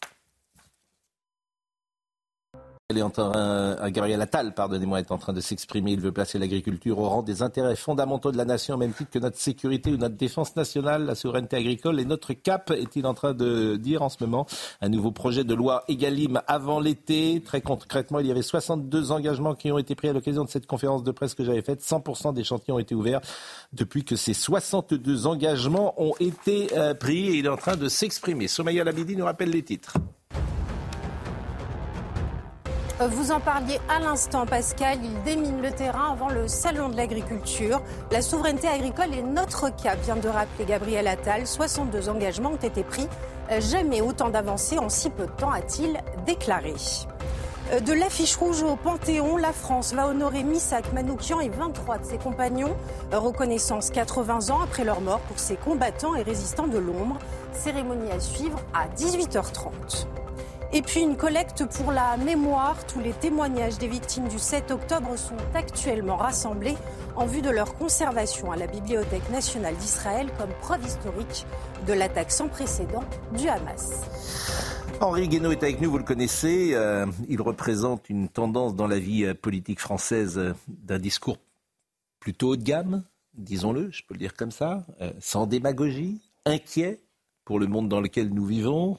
Elle est en train, Gabriel Attal, pardonnez-moi, est en train de s'exprimer. Il veut placer l'agriculture au rang des intérêts fondamentaux de la nation, au même titre que notre sécurité ou notre défense nationale, la souveraineté agricole et notre cap, est-il en train de dire en ce moment. Un nouveau projet de loi Egalim avant l'été. Très concrètement, il y avait 62 engagements qui ont été pris à l'occasion de cette conférence de presse que j'avais faite. 100% des chantiers ont été ouverts depuis que ces 62 engagements ont été euh, pris et il est en train de s'exprimer. Somaya Labidi nous rappelle les titres. Vous en parliez à l'instant, Pascal. Il démine le terrain avant le salon de l'agriculture. La souveraineté agricole est notre cap, vient de rappeler Gabriel Attal. 62 engagements ont été pris. Jamais autant d'avancées en si peu de temps, a-t-il déclaré. De l'affiche rouge au Panthéon, la France va honorer Missak Manoukian et 23 de ses compagnons. Reconnaissance 80 ans après leur mort pour ces combattants et résistants de l'ombre. Cérémonie à suivre à 18h30. Et puis une collecte pour la mémoire. Tous les témoignages des victimes du 7 octobre sont actuellement rassemblés en vue de leur conservation à la Bibliothèque nationale d'Israël comme preuve historique de l'attaque sans précédent du Hamas. Henri Guénaud est avec nous, vous le connaissez. Euh, il représente une tendance dans la vie euh, politique française euh, d'un discours plutôt haut de gamme, disons-le, je peux le dire comme ça, sans démagogie, inquiet pour le monde dans lequel nous vivons,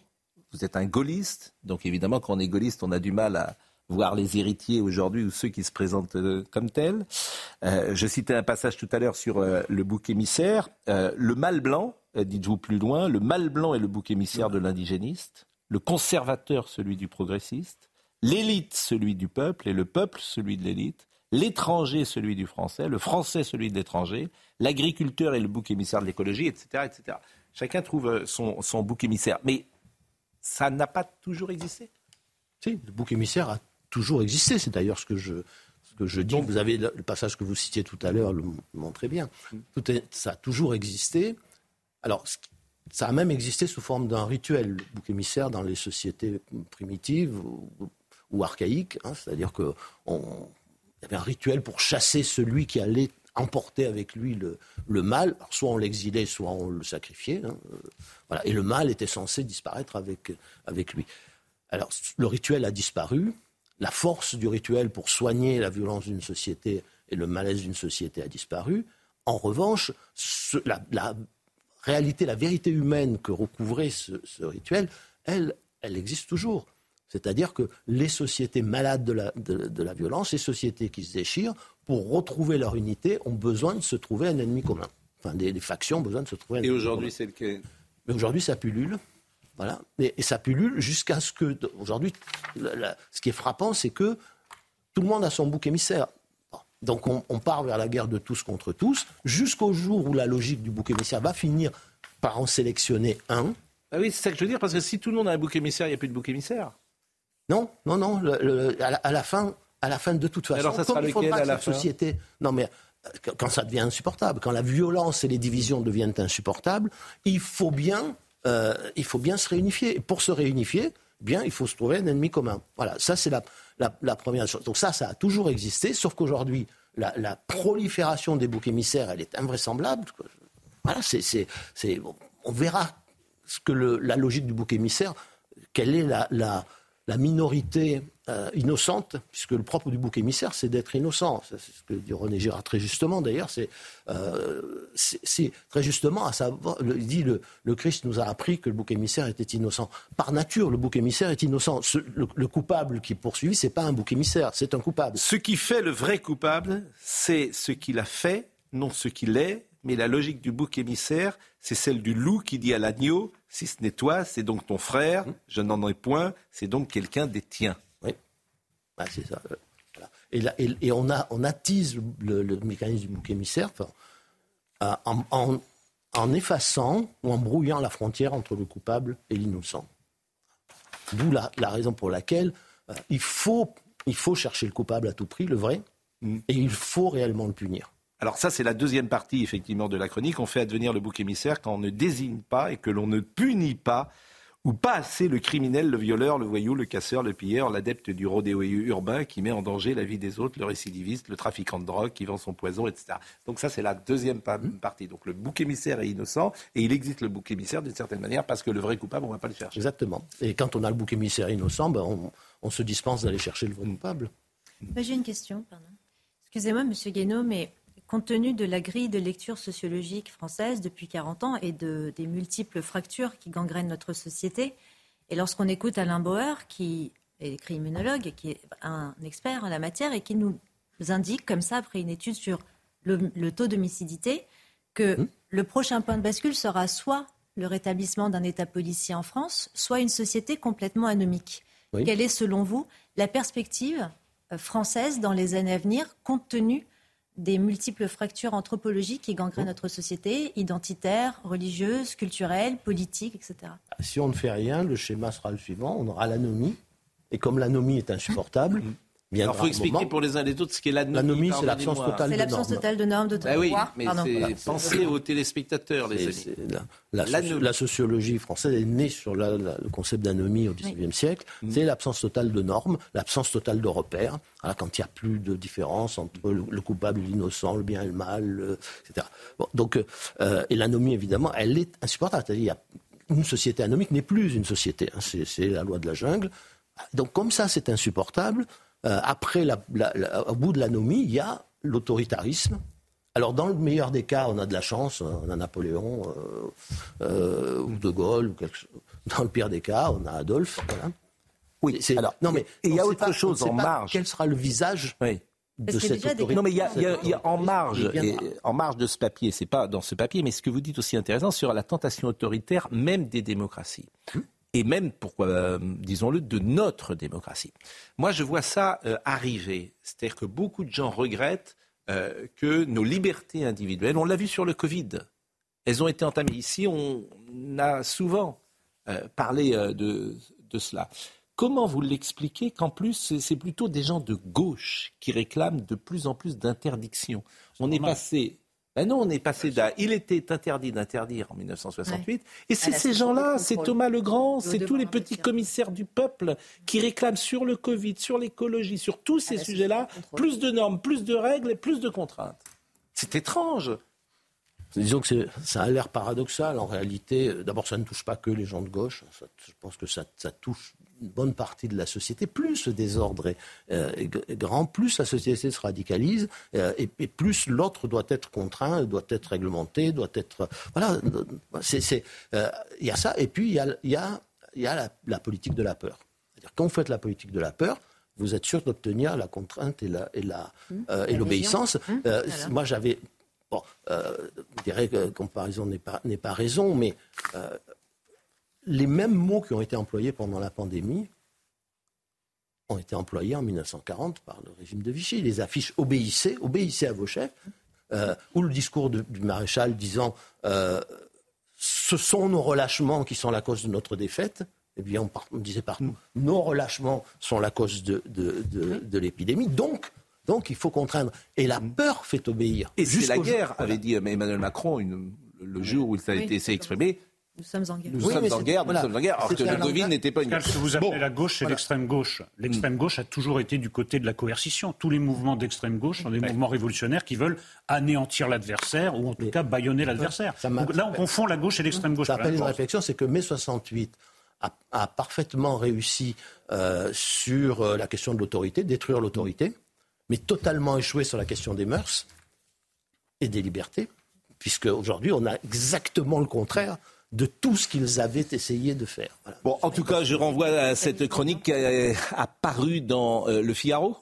vous êtes un gaulliste, donc évidemment, quand on est gaulliste, on a du mal à voir les héritiers aujourd'hui ou ceux qui se présentent euh, comme tels. Euh, je citais un passage tout à l'heure sur euh, le bouc émissaire. le mal blanc, dites-vous plus loin, le mal blanc est le bouc émissaire de l'indigéniste, le conservateur celui du progressiste, l'élite celui du peuple et le peuple celui de l'élite, l'étranger celui du français, le français celui de l'étranger, l'agriculteur est le bouc émissaire de l'écologie, etc., etc. Chacun trouve son, son bouc émissaire. Mais ça n'a pas toujours existé. Si, le bouc émissaire a toujours existé. C'est d'ailleurs ce que je, ce que je dis. vous avez le passage que vous citiez tout à l'heure le montre très bien. Mm. ça a toujours existé. Alors, ça a même existé sous forme d'un rituel, le bouc émissaire, dans les sociétés primitives ou, archaïques. Hein. C'est-à-dire qu'il y avait un rituel pour chasser celui qui allait emporter avec lui le, le mal. soit on l'exilait, soit on le sacrifiait. Hein. Voilà. Et le mal était censé disparaître avec, avec lui. Alors, le rituel a disparu. La force du rituel pour soigner la violence d'une société et le malaise d'une société a disparu. En revanche, la, réalité, la vérité humaine que recouvrait ce, rituel, elle, elle existe toujours. C'est-à-dire que les sociétés malades de la, de, la, violence, les sociétés qui se déchirent, pour retrouver leur unité, ont besoin de se trouver un ennemi commun. Enfin, des, factions ont besoin de se trouver un Et aujourd'hui, c'est lequel? Mais aujourd'hui, ça pullule. Voilà. Et, ça pullule jusqu'à ce que. Aujourd'hui, ce qui est frappant, c'est que tout le monde a son bouc émissaire. Donc on, part vers la guerre de tous contre tous, jusqu'au jour où la logique du bouc émissaire va finir par en sélectionner un. Ah oui, c'est ça que je veux dire, parce que si tout le monde a un bouc émissaire, il n'y a plus de bouc émissaire. Non, non, non. à, la, fin, à la fin, de toute façon, Alors ça sera lequel à la société. Non, mais euh, quand ça devient insupportable, quand la violence et les divisions deviennent insupportables, il faut bien, euh, il faut bien se réunifier. Et pour se réunifier, bien, il faut se trouver un ennemi commun. Voilà, ça c'est la, la, première chose. Donc ça, ça a toujours existé, sauf qu'aujourd'hui, la, prolifération des boucs émissaires, elle est invraisemblable. Voilà, c'est, on verra ce que la logique du bouc émissaire, quelle est la, la minorité euh, innocente, puisque le propre du bouc émissaire, c'est d'être innocent. C'est ce que dit René Girard très justement, d'ailleurs. C'est euh, très justement à savoir, il dit le, le, Christ nous a appris que le bouc émissaire était innocent. Par nature, le bouc émissaire est innocent. le, coupable qui est poursuivi, c'est pas un bouc émissaire, c'est un coupable. Ce qui fait le vrai coupable, c'est ce qu'il a fait, non ce qu'il est, mais la logique du bouc émissaire, c'est celle du loup qui dit à l'agneau si ce n'est toi, c'est donc ton frère, hum. je n'en ai point, c'est donc quelqu'un des tiens. Oui, bah, c'est ça. Et, et, on, a, on attise le, mécanisme du bouc émissaire euh, en, effaçant ou en brouillant la frontière entre le coupable et l'innocent. D'où la, raison pour laquelle euh, il, faut, il faut chercher le coupable à tout prix, le vrai, hum. et il faut réellement le punir. Alors ça, c'est la deuxième partie, effectivement, de la chronique. On fait advenir le bouc émissaire quand on ne désigne pas et que l'on ne punit pas ou pas assez le criminel, le violeur, le voyou, le casseur, le pilleur, l'adepte du rodéo urbain qui met en danger la vie des autres, le récidiviste, le trafiquant de drogue qui vend son poison, etc. Donc ça, c'est la deuxième mmh. partie. Donc le bouc émissaire est innocent et il existe le bouc émissaire d'une certaine manière parce que le vrai coupable, on ne va pas le chercher. Exactement. Et quand on a le bouc émissaire innocent, ben, on, on, se dispense d'aller chercher le vrai coupable. J'ai une question, pardon. Excusez-moi, Monsieur Guénaud, mais Compte tenu de la grille de lecture sociologique française depuis 40 ans et de, des multiples fractures qui gangrènent notre société, et lorsqu'on écoute Alain Bauer, qui est criminologue et qui est un expert en la matière et qui nous indique comme ça, après une étude sur le, taux d'homicidité, que mmh. le prochain point de bascule sera soit le rétablissement d'un État policier en France, soit une société complètement anomique. Quelle est, selon vous, la perspective euh, française dans les années à venir, compte tenu des multiples fractures anthropologiques qui gangrènent notre société, identitaire, religieuse, culturelle, politique, etc. Si on ne fait rien, le schéma sera le suivant, on aura l'anomie, et comme l'anomie est insupportable, il faut expliquer pour les uns et les autres ce qu'est l'anomie. L'anomie, c'est l'absence totale de normes. C'est l'absence totale de normes, de bah oui, mais pensez aux téléspectateurs, les amis. La, sociologie française est née sur le concept d'anomie au XIXe siècle. Mm. C'est l'absence totale de normes, l'absence totale de repères. quand il n'y a plus de différence entre le, coupable et l'innocent, le bien et le mal, etc. donc, euh, et l'anomie, évidemment, elle est insupportable. C'est-à-dire, une société anomique n'est plus une société. Hein. C'est la loi de la jungle. Donc, comme ça, c'est insupportable. Euh, après, au bout de l'anomie, il y a l'autoritarisme. Alors, dans le meilleur des cas, on a de la chance, on a Napoléon euh, euh, ou De Gaulle. Ou quelque chose. Dans le pire des cas, on a Adolphe. Oui, alors, non, mais il y a autre chose en marge. Quel sera le visage de cette autorité Non, mais il y a, en marge, en marge de ce papier, c'est pas dans ce papier, mais ce que vous dites aussi intéressant sur la tentation autoritaire, même des démocraties. Hum et même, pourquoi, euh, disons-le, de notre démocratie. Moi, je vois ça euh, arriver. C'est-à-dire que beaucoup de gens regrettent euh, que nos libertés individuelles, on l'a vu sur le Covid, elles ont été entamées. Ici, on a souvent parlé de, de, cela. Comment vous l'expliquez qu'en plus, c'est plutôt des gens de gauche qui réclament de plus en plus d'interdictions? On est passé Ben non, on est passé d'un. Il était interdit d'interdire en 1968. Et c'est ces gens-là, c'est Thomas Legrand, c'est tous les petits commissaires du peuple qui réclament sur le Covid, sur l'écologie, sur tous ces sujets-là, plus de normes, plus de règles et plus de contraintes. C'est étrange. Disons que ça a l'air paradoxal. En réalité, d'abord, ça ne touche pas que les gens de gauche. je pense que ça, ça touche une bonne partie de la société, plus le désordre est, euh, grand, plus la société se radicalise, euh, et, plus l'autre doit être contraint, doit être réglementé, doit être... Voilà, euh, il y a ça, et puis il y a, y a, y a la, politique de la peur. C'est-à-dire, quand vous faites la politique de la peur, vous êtes sûr d'obtenir la contrainte et, la, et, la, mmh. et l'obéissance. Mmh. moi, j'avais... Bon, je dirais que comparaison n'est pas, n'est pas raison, mais les mêmes mots qui ont été employés pendant la pandémie ont été employés en 1940 par le régime de Vichy. Les affiches obéissez, obéissez à vos chefs, euh, ou le discours du maréchal disant euh, ce sont nos relâchements qui sont la cause de notre défaite. Eh bien, on, disait partout nos relâchements sont la cause de, l'épidémie. Donc, donc, il faut contraindre. Et la peur fait obéir. Et c'est la guerre, avait dit Emmanuel Macron le jour où il a été exprimé. Nous sommes en guerre. Nous sommes en guerre, nous sommes en guerre, alors que le Covid n'était pas une guerre. Ce que vous appelez la gauche, c'est l'extrême gauche. L'extrême gauche a toujours été du côté de la coercition. Tous les mouvements d'extrême gauche sont des mouvements révolutionnaires qui veulent anéantir l'adversaire ou en tout cas bâillonner l'adversaire. là, on confond la gauche et l'extrême gauche. Ça appelle une réflexion, c'est que mai 68 a, parfaitement réussi euh, sur euh, la question de l'autorité, détruire l'autorité, mais totalement échoué sur la question des mœurs et des libertés, puisque aujourd'hui on a exactement le contraire de tout ce qu'ils avaient essayé de faire. Bon, en tout cas, je renvoie à cette chronique qui a paru dans euh, Le Figaro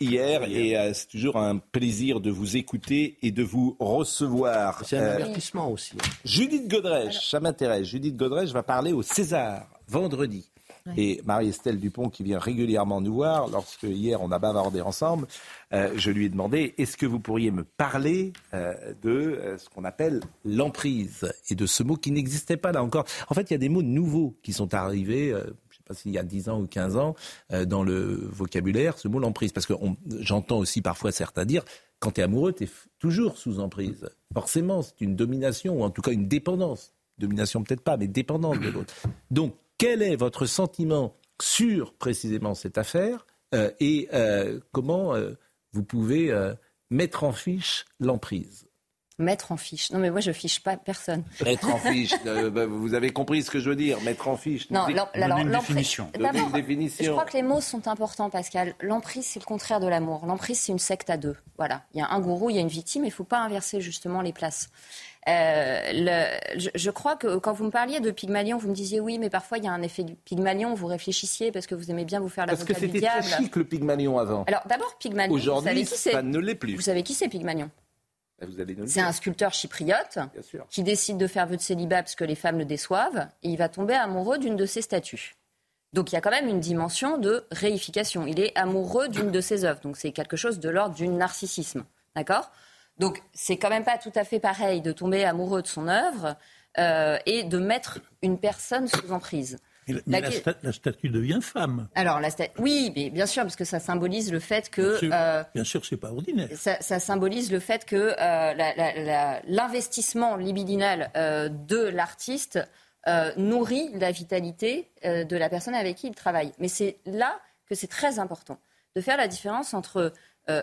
hier, et euh, c'est toujours un plaisir de vous écouter et de vous recevoir. C'est un euh, avertissement aussi. Hein. Judith Godrèche, ça m'intéresse. Judith Godrèche va parler au César vendredi. Et Marie-Estelle Dupont, qui vient régulièrement nous voir, lorsque hier on a bavardé ensemble, euh, je lui ai demandé est-ce que vous pourriez me parler euh, de euh, ce qu'on appelle l'emprise? Et de ce mot qui n'existait pas là encore. En fait, il y a des mots nouveaux qui sont arrivés. s'il y a 10 ans ou 15 ans, dans le vocabulaire, ce mot l'emprise. Parce que j'entends aussi parfois certains dire, quand tu es amoureux, tu es toujours sous emprise. Forcément, c'est une domination, ou en tout cas une dépendance. Domination peut-être pas, mais dépendance de l'autre. Donc, quel est votre sentiment sur précisément cette affaire euh, et euh, comment euh, vous pouvez mettre en fiche l'emprise? Mettre en fiche. Non, mais moi, je fiche pas personne. Mettre en fiche. Bah, vous avez compris ce que je veux dire. Mettre en fiche. Non, alors, une définition. Je crois que les mots sont importants, Pascal. L'emprise, c'est le contraire de l'amour. L'emprise, c'est une secte à deux. Voilà. Il y a un gourou, il y a une victime. Il ne faut pas inverser justement les places. Euh, je, crois que quand vous me parliez de Pygmalion, vous me disiez oui, mais parfois il y a un effet du Pygmalion, vous réfléchissiez parce que vous aimez bien vous faire la Parce que c'était très chic le Pygmalion avant. Alors d'abord Pygmalion, aujourd'hui ça ne l'est plus. Vous savez qui c'est Pygmalion? Bah, c'est un sculpteur chypriote qui décide de faire vœu de célibat parce que les femmes le déçoivent et il va tomber amoureux d'une de ses statues. Donc il y a quand même une dimension de réification. Il est amoureux d'une de ses œuvres. Donc c'est quelque chose de l'ordre du narcissisme. D'accord? Donc c'est quand même pas tout à fait pareil de tomber amoureux de son œuvre euh, et de mettre une personne sous emprise. Mais la, statue devient femme. Alors, la oui, mais bien sûr, parce que ça symbolise le fait que. Bien sûr, euh, c'est pas ordinaire. Ça, symbolise le fait que euh, l'investissement libidinal de l'artiste nourrit la vitalité de la personne avec qui il travaille. Mais c'est là que c'est très important de faire la différence entre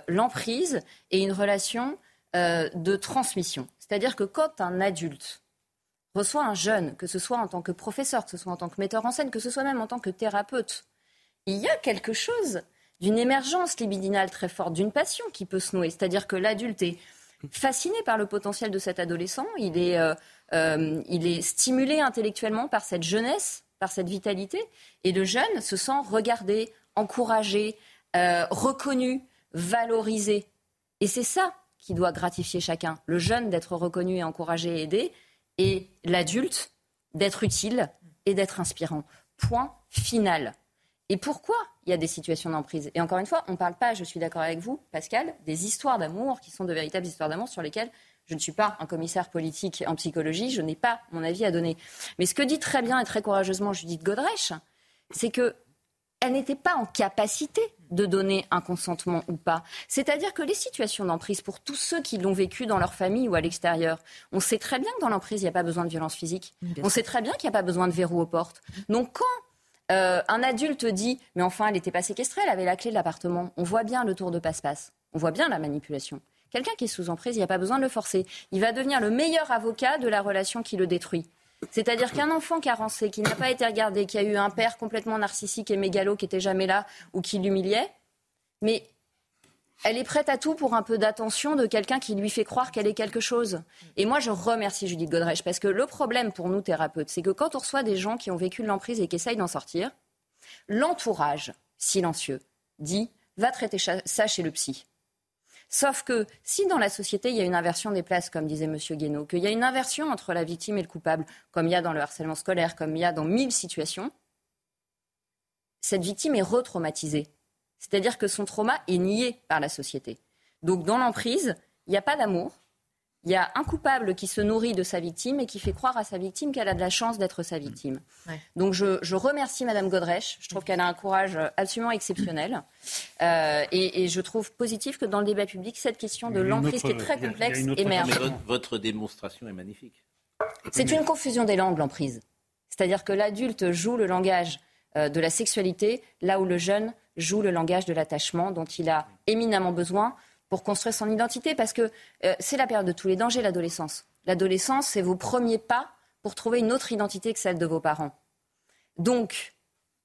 l'emprise et une relation euh, de transmission. C'est-à-dire que quand un adulte reçoit un jeune, que ce soit en tant que professeur, que ce soit en tant que metteur en scène, que ce soit même en tant que thérapeute, il y a quelque chose d'une émergence libidinale très forte, d'une passion qui peut se nouer. C'est-à-dire que l'adulte est fasciné par le potentiel de cet adolescent, il est, euh, euh, il est stimulé intellectuellement par cette jeunesse, par cette vitalité, et le jeune se sent regardé, encouragé, reconnu, valorisé. Et c'est ça qui doit gratifier chacun. Le jeune d'être reconnu et encouragé et aidé, et l'adulte d'être utile et d'être inspirant. Point final. Et pourquoi il y a des situations d'emprise? Et encore une fois, on ne parle pas, je suis d'accord avec vous, Pascal, des histoires d'amour qui sont de véritables histoires d'amour sur lesquelles je ne suis pas un commissaire politique en psychologie, je n'ai pas mon avis à donner. Mais ce que dit très bien et très courageusement Judith Godrèche, c'est que elle n'était pas en capacité de donner un consentement ou pas. C'est-à-dire que les situations d'emprise, pour tous ceux qui l'ont vécu dans leur famille ou à l'extérieur, on sait très bien que dans l'emprise, il n'y a pas besoin de violence physique. on sait très bien qu'il n'y a pas besoin de verrou aux portes. Donc quand euh, un adulte dit, mais enfin, elle n'était pas séquestrée, elle avait la clé de l'appartement, on voit bien le tour de passe-passe, on voit bien la manipulation. Quelqu'un qui est sous emprise, il n'y a pas besoin de le forcer. Il va devenir le meilleur avocat de la relation qui le détruit. C'est-à-dire qu'un enfant carencé, qui n'a pas été regardé, qui a eu un père complètement narcissique et mégalo qui n'était jamais là ou qui l'humiliait, mais elle est prête à tout pour un peu d'attention de quelqu'un qui lui fait croire qu'elle est quelque chose. Et moi, je remercie Judith Godrèche parce que le problème pour nous, thérapeutes, c'est que quand on reçoit des gens qui ont vécu de l'emprise et qui essayent d'en sortir, l'entourage silencieux dit va traiter ça chez le psy. Sauf que si dans la société, il y a une inversion des places, comme disait M. Guénaud, qu'il y a une inversion entre la victime et le coupable, comme il y a dans le harcèlement scolaire, comme il y a dans mille situations, cette victime est retraumatisée. C'est-à-dire que son trauma est nié par la société. Donc dans l'emprise, il n'y a pas d'amour, il y a un coupable qui se nourrit de sa victime et qui fait croire à sa victime qu'elle a de la chance d'être sa victime. Donc je, remercie Madame Godrèche. Je trouve qu'elle a un courage absolument exceptionnel. Euh, et, je trouve positif que dans le débat public, cette question de l'emprise qui est très complexe émerge. votre, démonstration est magnifique. C'est une confusion des langues, l'emprise. C'est-à-dire que l'adulte joue le langage euh, de la sexualité là où le jeune joue le langage de l'attachement dont il a éminemment besoin pour construire son identité, parce que euh, c'est la période de tous les dangers, l'adolescence. L'adolescence, c'est vos premiers pas pour trouver une autre identité que celle de vos parents. Donc,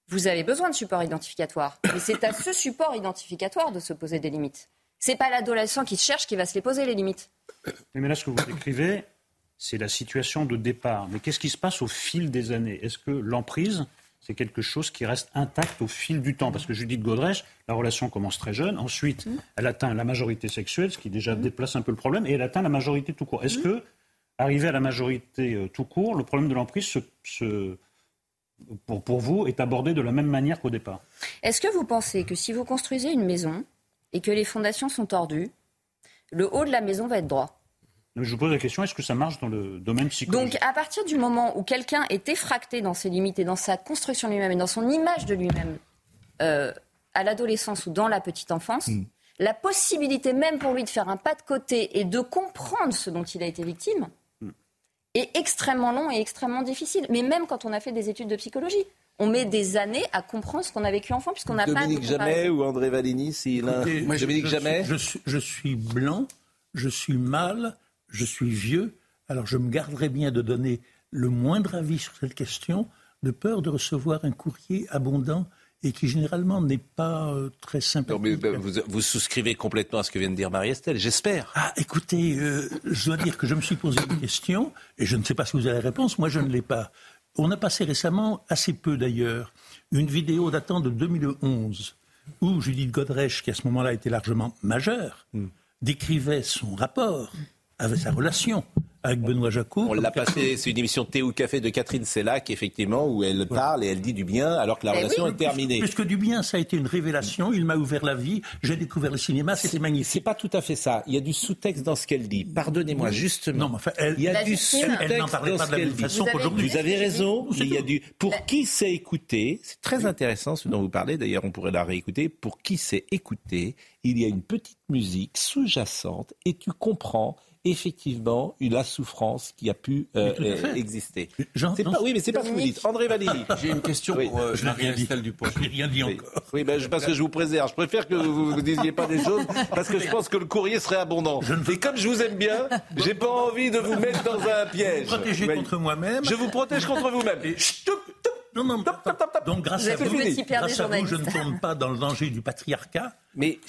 vous avez besoin de support identificatoire, mais c'est à ce support identificatoire de se poser des limites. C'est pas l'adolescent qui cherche qui va se les poser les limites. Mais là, ce que vous décrivez, c'est la situation de départ. Mais qu'est-ce qui se passe au fil des années? Est-ce que l'emprise c'est quelque chose qui reste intact au fil du temps. Parce que Judith Godrèche, la relation commence très jeune. Ensuite, mmh. elle atteint la majorité sexuelle, ce qui déjà mmh. déplace un peu le problème, et elle atteint la majorité tout court. Est-ce mmh. que, arrivé à la majorité euh, tout court, le problème de l'emprise pour, vous, est abordé de la même manière qu'au départ? Est-ce que vous pensez que si vous construisez une maison et que les fondations sont tordues, le haut de la maison va être droit? Je vous pose la question, est-ce que ça marche dans le domaine psychologique Donc, à partir du moment où quelqu'un est effracté dans ses limites et dans sa construction de lui-même et dans son image de lui-même, euh, à l'adolescence ou dans la petite enfance, hmm. la possibilité même pour lui de faire un pas de côté et de comprendre ce dont il a été victime hmm. est extrêmement long et extrêmement difficile. Mais même quand on a fait des études de psychologie, on met des années à comprendre ce qu'on a vécu enfant puisqu'on n'a pas... Dominique Jamais ou André Valigny, s'il a... Dominique Jamais je suis blanc, je suis mâle, je suis vieux, alors je me garderai bien de donner le moindre avis sur cette question, de peur de recevoir un courrier abondant et qui généralement n'est pas euh, très sympathique. Ben, vous, souscrivez complètement à ce que vient de dire Marie-Estelle, j'espère. Ah, écoutez, euh, je dois dire que je me suis posé une question et je ne sais pas si vous avez la réponse, moi je ne l'ai pas. On a passé récemment, assez peu d'ailleurs, une vidéo datant de 2011 où Judith Godrèche, qui à ce moment-là était largement majeure, hmm. décrivait son rapport avec sa relation avec Benoît Jacot. On l'a passé, c'est une émission Thé ou Café de Catherine Sellac, effectivement, où elle parle et elle dit du bien alors que la eh relation est terminée. Plus, que du bien, ça a été une révélation, il m'a ouvert la vie, j'ai découvert le cinéma, c'était magnifique. C'est pas tout à fait ça, il y a du sous-texte dans ce qu'elle dit. Pardonnez-moi, justement. Non, enfin, elle, il y a du sous-texte dans ce qu'elle dit. Vous avez raison, mais il y a du... Pour qui sait écouter, c'est très intéressant ce dont vous parlez, d'ailleurs on pourrait la réécouter, pour qui sait écouter, il y a une petite musique sous-jacente et tu comprends effectivement la souffrance qui a pu euh, euh, exister. Pas, oui, mais c'est pas ce que vous dites. André Valéry. J'ai une question pour euh, Marie-Estelle Dupont. Je n'ai rien dit encore. Oui, ben, parce que je vous préserve. Je préfère que vous ne disiez pas des choses parce que je pense que le courrier serait abondant. Et comme je vous aime bien, j'ai pas envie de vous mettre dans un piège. Je vous protéger contre moi-même. Je vous protège contre vous-même. Non, non, donc grâce à vous, grâce à vous, je ne tombe pas dans le danger du patriarcat. Mais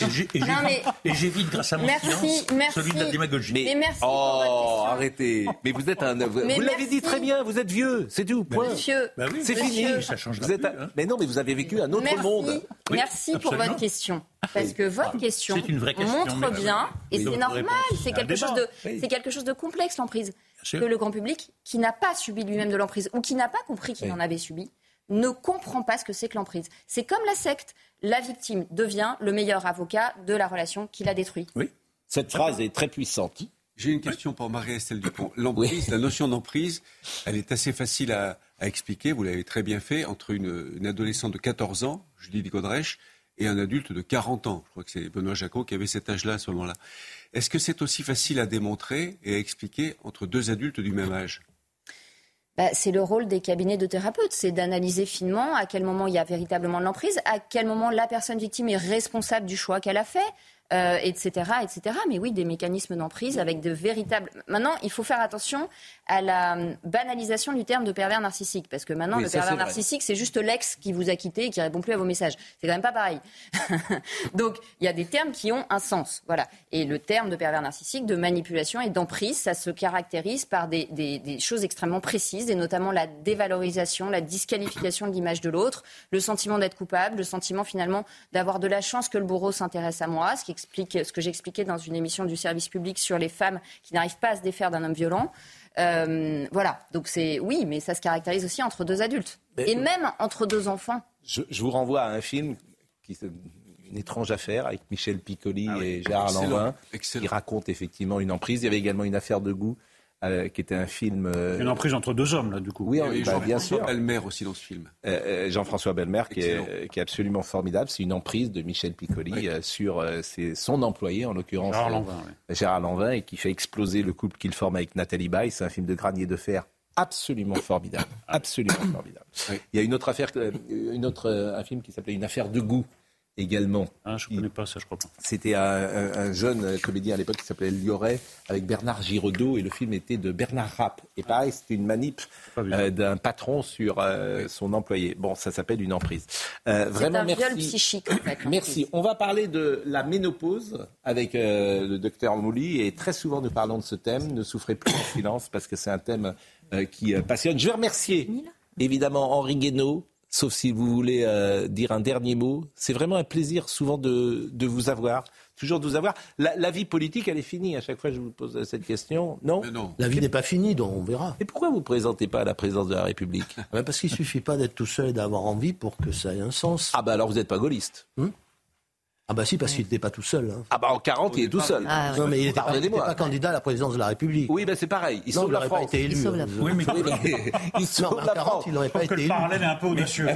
et j'évite grâce à mon silence celui de la démagogie. Mais, merci oh, arrêtez. Mais vous êtes un. Vous, l'avez dit très bien. Vous êtes vieux. C'est tout. Point. Monsieur, bah c'est fini. Ça change vous êtes hein. Mais non, mais vous avez vécu un autre monde. merci pour votre question. Parce que votre question montre bien, et c'est normal. C'est quelque chose de, c'est quelque chose de complexe l'emprise que le grand public, qui n'a pas subi lui-même de l'emprise ou qui n'a pas compris qu'il en avait subi, ne comprend pas ce que c'est que l'emprise. C'est comme la secte. La victime devient le meilleur avocat de la relation qui l'a détruit. Oui. Cette phrase est très puissante. J'ai une question pour Marie-Estelle Dupont. L'emprise, la notion d'emprise, elle est assez facile à, expliquer, vous l'avez très bien fait, entre une, adolescente de 14 ans, Judith Godrèche, et un adulte de 40 ans. Je crois que c'est Benoît Jacot qui avait cet âge-là à ce moment-là. Est-ce que c'est aussi facile à démontrer et à expliquer entre deux adultes du même âge? Bah, c'est le rôle des cabinets de thérapeutes, c'est d'analyser finement à quel moment il y a véritablement de l'emprise, à quel moment la personne victime est responsable du choix qu'elle a fait, etc., euh, etc. Mais oui, des mécanismes d'emprise avec de véritables. Maintenant, il faut faire attention à la hum, banalisation du terme de pervers narcissique, parce que maintenant, le pervers narcissique, c'est juste l'ex qui vous a quitté et qui répond plus à vos messages. C'est quand même pas pareil. Donc, il y a des termes qui ont un sens, voilà. Et le terme de pervers narcissique, de manipulation et d'emprise, ça se caractérise par des, des choses extrêmement précises, et notamment la dévalorisation, la disqualification de l'image de l'autre, le sentiment d'être coupable, le sentiment finalement d'avoir de la chance que le bourreau s'intéresse à moi, ce qui ce que j'expliquais dans une émission du service public sur les femmes qui n'arrivent pas à se défaire d'un homme violent. Euh, voilà, donc c'est oui, mais ça se caractérise aussi entre deux adultes. Et même entre deux enfants. Je, vous renvoie à un film qui une étrange affaire avec Michel Piccoli ah et Gérard Lanvin, qui raconte effectivement une emprise. Il y avait également une affaire de goût euh, qui était un film. Euh... Une emprise entre deux hommes, là, du coup. Oui, bah, bien sûr. Belmer aussi dans ce film. Euh, euh Jean-François Belmer, qui est, qui est, absolument formidable. C'est une emprise de Michel Piccoli euh, sur euh, son employé, en l'occurrence Gérard Lanvin, Gérard Lanvin, et qui fait exploser le couple qu'il forme avec Nathalie Baye. C'est un film de granier de fer absolument formidable, absolument formidable. Il y a une autre affaire, une autre, un film qui s'appelait Une affaire de goût également. Ah, je ne connais pas ça, je crois pas. C'était un, jeune comédien à l'époque qui s'appelait Lioret avec Bernard Giraudot et le film était de Bernard Rapp. Et pareil, c'était une manip euh, d'un patron sur euh, son employé. Bon, ça s'appelle une emprise. Euh, vraiment, un merci. Viol psychique, en fait, merci. On va parler de la ménopause avec le docteur Mouly et très souvent nous parlons de ce thème. Ne souffrez plus en silence parce que c'est un thème qui passionne. Je vais remercier évidemment Henri Guénaud, sauf si vous voulez euh, dire un dernier mot. C'est vraiment un plaisir souvent de, vous avoir, toujours de vous avoir. La, vie politique, elle est finie. À chaque fois, je vous pose cette question. Non, non. La vie n'est pas finie, donc on verra. Et pourquoi vous ne présentez pas à la présidence de la République? Parce qu'il ne suffit pas d'être tout seul et d'avoir envie pour que ça ait un sens. Ah ben alors vous n'êtes pas gaulliste. Hum ah bah si, parce qu'il n'était pas tout seul. Hein. Ah bah en 40, il est tout seul. Ah, non, mais il n'était pas, candidat à la présidence de la République. Oui, ben c'est pareil. Il sauve la France. Pas été élu. Il sauve la France. Oui, mais, il sauve non, la France. Il n'aurait pas été élu. Le parallèle est un peu audacieux.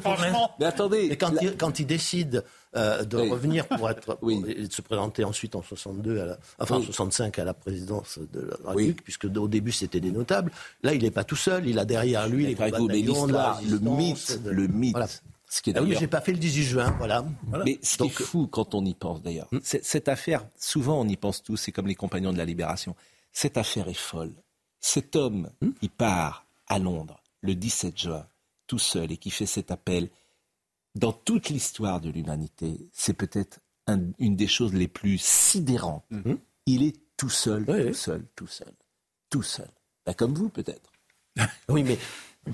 Franchement. Mais attendez. Mais quand, il, quand il décide euh, de revenir pour être oui. et de se présenter ensuite en 62, à la, enfin en 65 à la présidence de la République, puisque au début c'était des notables. Là, il n'est pas tout seul. Il a derrière lui les l'histoire, le mythe, le mythe ce qui est ah oui, j'ai pas fait le 18 juin, voilà. Mais ce qui est fou quand on y pense d'ailleurs, hmm. cette affaire, souvent on y pense tous, c'est comme les compagnons de la Libération. Cette affaire est folle. Cet homme, hmm. il part à Londres le 17 juin, tout seul, et qui fait cet appel, dans toute l'histoire de l'humanité, c'est peut-être une des choses les plus sidérantes. Hmm. Il est tout seul, tout seul, tout seul, tout seul. Ben, comme vous peut-être. oui, mais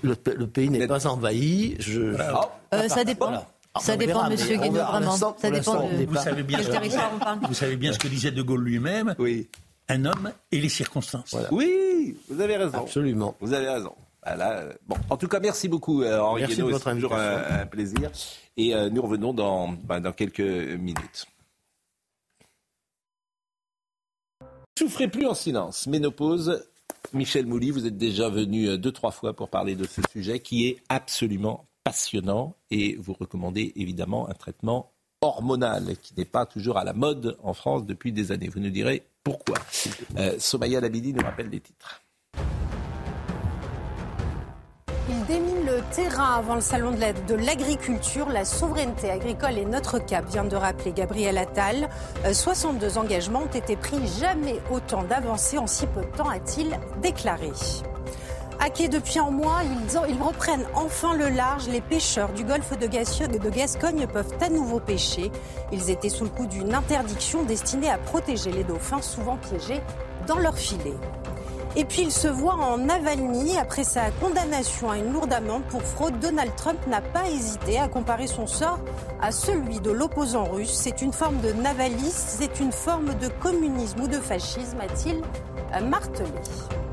le, pays n'est pas envahi. Je... Euh, ça dépend. Ça dépend, Monsieur Guénaud, vraiment. Ça dépend de vous savez bien ce Vous savez bien ce que disait De Gaulle lui-même. Oui. Un homme et les circonstances. Oui, vous avez raison. Absolument. Vous avez raison. Euh, bon, en tout cas, merci beaucoup, euh, Henri merci Guénaud. C'est toujours un, plaisir. Et nous revenons dans, ben, dans quelques minutes. Souffrez plus en silence. Ménopause, Michel Mouly, vous êtes déjà venu euh, deux, trois fois pour parler de ce sujet qui est absolument passionnant et vous recommandez évidemment un traitement hormonal qui n'est pas toujours à la mode en France depuis des années. Vous nous direz pourquoi. Euh, Somaya Labidi nous rappelle les titres. Il démine le terrain avant le salon de l'agriculture. La souveraineté agricole est notre cap, vient de rappeler Gabriel Attal. 62 euh, engagements ont été pris, jamais autant d'avancées en si peu de temps, a-t-il déclaré. Hackés depuis un mois, ils, reprennent enfin le large. Les pêcheurs du golfe de, de Gascogne peuvent à nouveau pêcher. Ils étaient sous le coup d'une interdiction destinée à protéger les dauphins, souvent piégés dans leur filet. Et puis il se voit en Navalny. Après sa condamnation à une lourde amende pour fraude, Donald Trump n'a pas hésité à comparer son sort à celui de l'opposant russe. C'est une forme de navalisme, c'est une forme de communisme ou de fascisme, a-t-il martelé.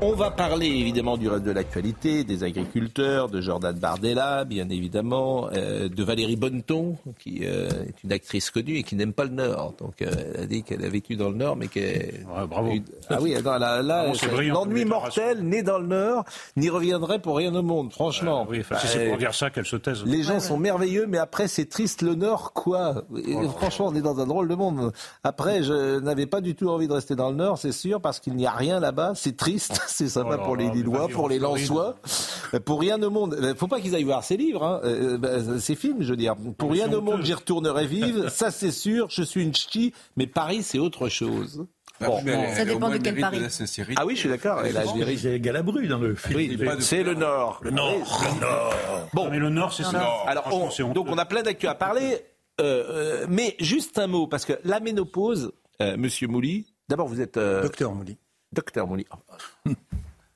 On va parler évidemment du reste de l'actualité, des agriculteurs, de Jordan Bardella, bien évidemment, euh, de Valérie Bonneton, qui euh, est une actrice connue et qui n'aime pas le Nord. Donc euh, elle a dit qu'elle a vécu dans le Nord, mais qu'elle... bravo. Ah oui, là, là, là l'ennui mortel, né dans le Nord, n'y reviendrait pour rien au monde, franchement. oui, enfin, si c'est pour dire ça qu'elle se taise. Les gens sont merveilleux, mais après c'est triste le Nord, quoi? Oh franchement, on est dans un drôle de monde. Après, je n'avais pas du tout envie de rester dans le Nord, c'est sûr, parce qu'il n'y a rien là-bas. C'est triste c'est sympa pour les Lillois, pour les Lensois, pour rien au monde. Il faut pas qu'ils aillent voir ces livres, hein. Euh, bah, ces films, je veux dire. Pour rien au monde, j'y retournerai vivre. Ça, c'est sûr. Je suis une ch'ti, mais Paris, c'est autre chose. Bon, ça dépend de quel Paris. ah oui, je suis d'accord. C'est Galabru dans le film. Oui, c'est le Nord. Le Nord. Le Nord. Bon, mais le Nord, c'est ça. Alors, donc on a plein d'actu à parler. Euh, euh, mais juste un mot, parce que la ménopause, Monsieur Mouly, d'abord vous êtes... Docteur Mouly. Docteur Mouli.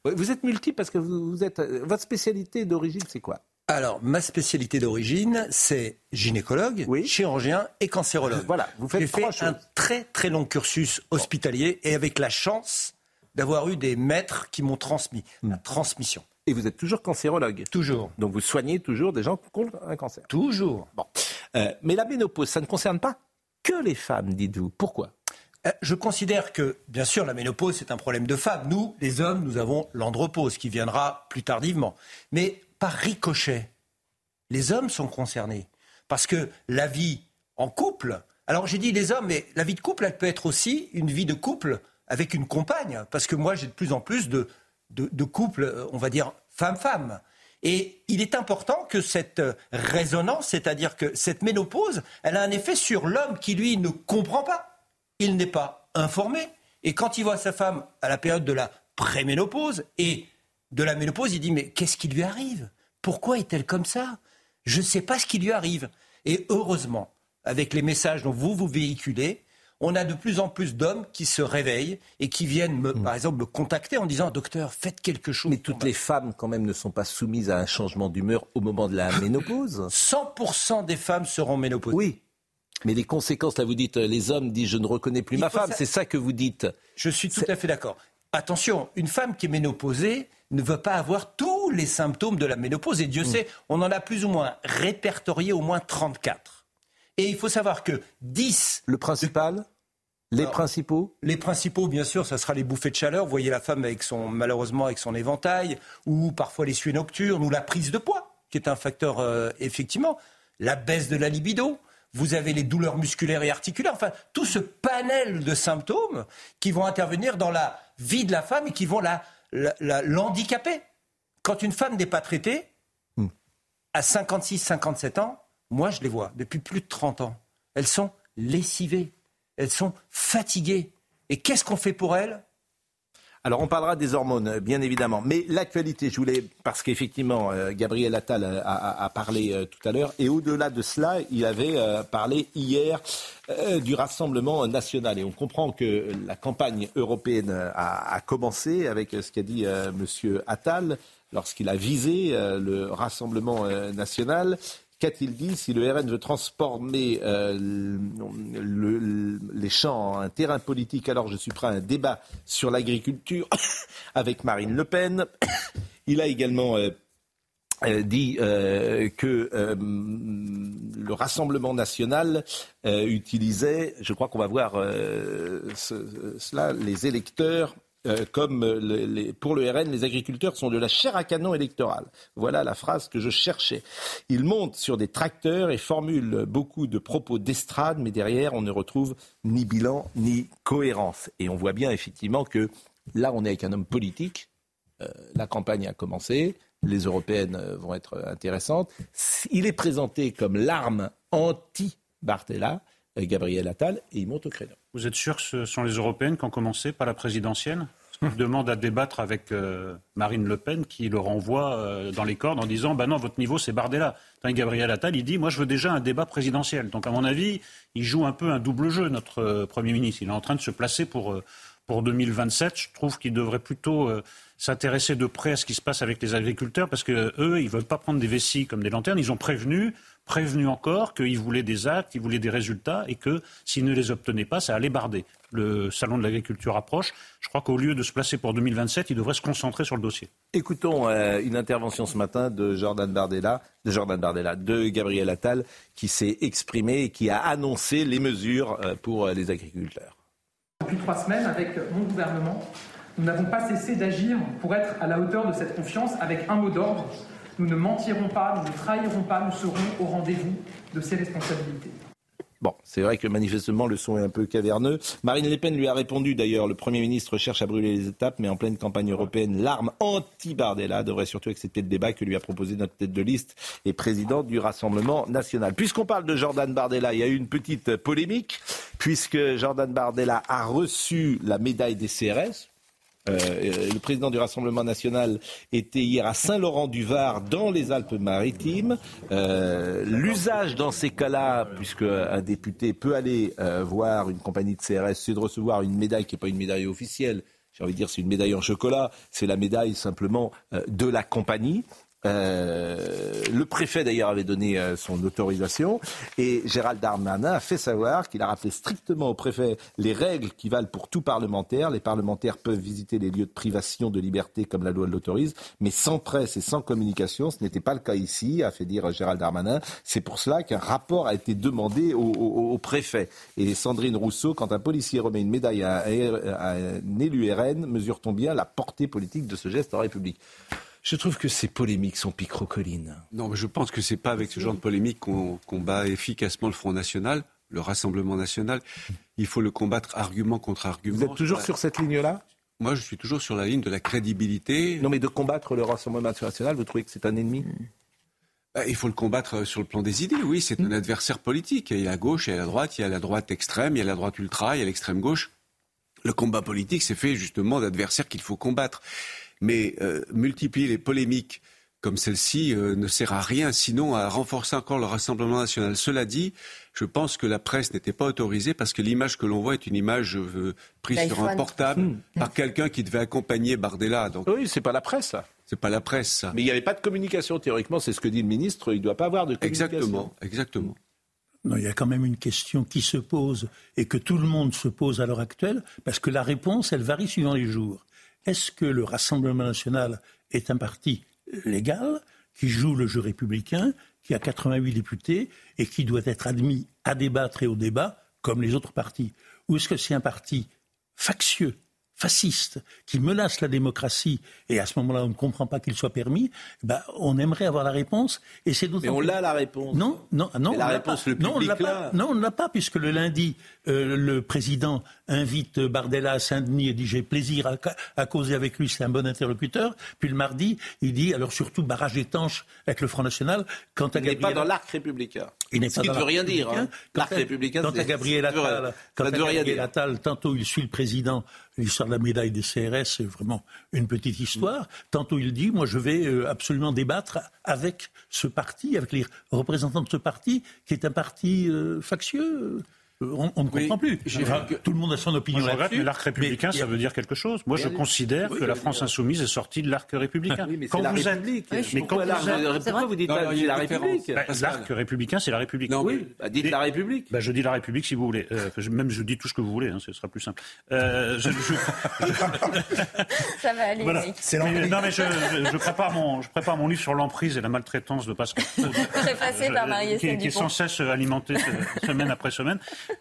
Vous êtes multiple parce que vous êtes. Votre spécialité d'origine, c'est quoi? Alors, ma spécialité d'origine, c'est gynécologue, chirurgien et cancérologue. Voilà, vous faites J'ai fait un très très long cursus hospitalier et avec la chance d'avoir eu des maîtres qui m'ont transmis la hmm. transmission. Et vous êtes toujours cancérologue Toujours. Donc vous soignez toujours des gens qui ont un cancer Toujours. Bon. Euh, mais la ménopause, ça ne concerne pas que les femmes, dites-vous. Pourquoi? euh, je considère que, bien sûr, la ménopause, c'est un problème de femme. Nous, les hommes, nous avons l'andropause qui viendra plus tardivement. Mais par ricochet, les hommes sont concernés. Parce que la vie en couple, alors j'ai dit les hommes, mais la vie de couple, elle peut être aussi une vie de couple avec une compagne. Parce que moi, j'ai de plus en plus de, couples, euh, on va dire, femme-femme. Et il est important que cette résonance, c'est-à-dire que cette ménopause, elle a un effet sur l'homme qui, lui, ne comprend pas il n'est pas informé. Et quand il voit sa femme à la période de la préménopause et de la ménopause, il dit mais qu'est-ce qui lui arrive? Pourquoi est-elle comme ça? Je ne sais pas ce qui lui arrive. Et heureusement, avec les messages dont vous vous véhiculez, on a de plus en plus d'hommes qui se réveillent et qui viennent, me, mm. par exemple, me contacter en disant Docteur, faites quelque chose. Mais toutes les femmes, quand même, ne sont pas soumises à un changement d'humeur au moment de la ménopause 100% des femmes seront ménopausées. Oui. Mais les conséquences, là, vous dites, euh, les hommes disent, je ne reconnais plus ma femme. C'est ça que vous dites. Je suis tout à fait d'accord. Attention, une femme qui est ménopausée ne veut pas avoir tous les symptômes de la ménopause. Et Dieu mm. sait, on en a plus ou moins répertorié au moins 34. Et il faut savoir que 10... Le principal? Les principaux? Les principaux, bien sûr, ça sera les bouffées de chaleur. Vous voyez la femme avec son, malheureusement avec son éventail, ou parfois les suées nocturnes, ou la prise de poids, qui est un facteur, euh, effectivement. La baisse de la libido, vous avez les douleurs musculaires et articulaires, enfin tout ce panel de symptômes qui vont intervenir dans la vie de la femme et qui vont l'handicaper. La, Quand une femme n'est pas traitée, hmm. à 56, 57 ans, moi je les vois depuis plus de 30 ans, elles sont lessivées, elles sont fatiguées. Et qu'est-ce qu'on fait pour elles? Alors on parlera des hormones, bien évidemment. Mais l'actualité, je voulais, parce qu'effectivement, euh, Gabriel Attal a, parlé euh, tout à l'heure, et au-delà de cela, il avait euh, parlé hier du Rassemblement national. Et on comprend que la campagne européenne a, commencé avec ce qu'a dit M. Attal lorsqu'il a visé le Rassemblement national. Qu'a-t-il dit si le RN veut transformer euh, les champs en un terrain politique? Alors je suis prêt à un débat sur l'agriculture avec Marine Le Pen. Il a également euh, euh, dit que le Rassemblement national utilisait, je crois qu'on va voir cela, les électeurs euh, comme les, pour le RN, les agriculteurs sont de la chair à canon électorale. Voilà la phrase que je cherchais. Ils montent sur des tracteurs et formulent beaucoup de propos d'estrade, mais derrière, on ne retrouve ni bilan ni cohérence. Et on voit bien effectivement que là, on est avec un homme politique. Euh, la campagne a commencé. Les européennes euh, vont être intéressantes. Il est présenté comme l'arme anti-Barthela. Gabriel Attal, et il monte au créneau. Vous êtes sûr que ce sont les européennes qui ont commencé, pas la présidentielle? Demande à débattre avec euh, Marine Le Pen qui le renvoie euh, dans les cordes en disant bah non votre niveau c'est Bardella. Gabriel Attal il dit moi je veux déjà un débat présidentiel. Donc à mon avis il joue un peu un double jeu notre euh, premier ministre. Il est en train de se placer pour pour 2027, je trouve qu'il devrait plutôt euh, s'intéresser de près à ce qui se passe avec les agriculteurs, parce que eux, ils veulent pas prendre des vessies comme des lanternes. Ils ont prévenu, prévenu encore qu'ils voulaient des actes, ils voulaient des résultats, et que s'ils ne les obtenaient pas, ça allait barder. Le salon de l'agriculture approche. Je crois qu'au lieu de se placer pour 2027, il devrait se concentrer sur le dossier. Écoutons euh, une intervention ce matin de Jordan Bardella, de Jordan Bardella, de Gabriel Attal, qui s'est exprimé et qui a annoncé les mesures euh, pour les agriculteurs. Depuis trois semaines, avec mon gouvernement, nous n'avons pas cessé d'agir pour être à la hauteur de cette confiance avec un mot d'ordre. Nous ne mentirons pas, nous ne trahirons pas, nous serons au rendez-vous de ces responsabilités. Bon, c'est vrai que manifestement le son est un peu caverneux. Marine Le Pen lui a répondu d'ailleurs, le Premier ministre cherche à brûler les étapes, mais en pleine campagne européenne, l'arme anti-Bardella devrait surtout accepter le débat que lui a proposé notre tête de liste et président du Rassemblement national. Puisqu'on parle de Jordan Bardella, il y a eu une petite polémique, puisque Jordan Bardella a reçu la médaille des CRS, euh, le président du Rassemblement national était hier à Saint-Laurent-du-Var, dans les Alpes-Maritimes. Euh, l'usage dans ces cas-là, puisque un député peut aller euh, voir une compagnie de CRS, c'est de recevoir une médaille qui n'est pas une médaille officielle. J'ai envie de dire, c'est une médaille en chocolat. C'est la médaille simplement de la compagnie. Euh, le préfet d'ailleurs avait donné euh, son autorisation et Gérald Darmanin a fait savoir qu'il a rappelé strictement au préfet les règles qui valent pour tout parlementaire. Les parlementaires peuvent visiter les lieux de privation de liberté comme la loi l'autorise, mais sans presse et sans communication. Ce n'était pas le cas ici, a fait dire Gérald Darmanin. C'est pour cela qu'un rapport a été demandé au, préfet. Et Sandrine Rousseau, quand un policier remet une médaille à, à un élu RN, mesure-t-on bien la portée politique de ce geste en République? Je trouve que ces polémiques sont picrocolines. Non, mais je pense que ce n'est pas avec ce genre de polémique qu'on combat efficacement le Front National, le Rassemblement National. Il faut le combattre argument contre argument. Vous êtes toujours sur cette ligne-là? Moi, je suis toujours sur la ligne de la crédibilité. Non, mais de combattre le Rassemblement National, vous trouvez que c'est un ennemi? Bah, il faut le combattre sur le plan des idées, oui, c'est un adversaire politique. Il y a la gauche, il y a la droite, il y a la droite extrême, il y a la droite ultra, il y a l'extrême gauche. Le combat politique, c'est fait justement d'adversaires qu'il faut combattre. Mais euh, multiplier les polémiques comme celle-ci euh, ne sert à rien, sinon à renforcer encore le Rassemblement national. Cela dit, je pense que la presse n'était pas autorisée parce que l'image que l'on voit est une image euh, prise sur un portable hmm. par quelqu'un qui devait accompagner Bardella. Donc... Oui, c'est pas la presse, ça. C'est pas la presse, ça. Mais il n'y avait pas de communication, théoriquement, c'est ce que dit le ministre, il ne doit pas avoir de communication. Exactement, exactement. Non, il y a quand même une question qui se pose et que tout le monde se pose à l'heure actuelle, parce que la réponse, elle varie suivant les jours. Est-ce que le Rassemblement national est un parti légal qui joue le jeu républicain, qui a 88 députés et qui doit être admis à débattre et au débat comme les autres partis? Ou est-ce que c'est un parti factieux fasciste qui menace la démocratie, et à ce moment-là, on ne comprend pas qu'il soit permis, ben, on aimerait avoir la réponse. Et c'est Mais on l'a la réponse. Non, non, non. la réponse, le public non, on l'a pas. Non, on ne l'a pas, puisque le lundi, euh, le président invite Bardella à Saint-Denis et dit j'ai plaisir à, causer avec lui, c'est un bon interlocuteur. Puis le mardi, il dit alors surtout barrage étanche avec le Front National. Quant à il n'est pas dans l'arc républicain. Il n'est Ce qui ne veut rien dire. Hein. L'arc républicain, quant à Gabriel Attal, tantôt il suit le président l'histoire de la médaille des CRS, c'est vraiment une petite histoire. Tantôt il dit, moi je vais euh, absolument débattre avec ce parti, avec les représentants de ce parti, qui est un parti euh, factieux. Euh, on, ne comprend plus. Tout le monde a son opinion là Mais l'arc républicain, ça veut dire quelque chose. Moi, je considère que la France insoumise est sortie de l'arc républicain. mais quand vous êtes... mais quand vous pourquoi vous dites la République bah, L'arc républicain, c'est la République. Non, oui, bah, dites la République. Bah, je dis la République si vous voulez. Euh, même je dis tout ce que vous voulez, hein, ce sera plus simple. Euh, je, ça va aller. Voilà. non, mais je, prépare mon, je prépare mon livre sur l'emprise et la maltraitance de Pascal. Préfacé par Marie qui, qui est sans cesse alimenté semaine après semaine.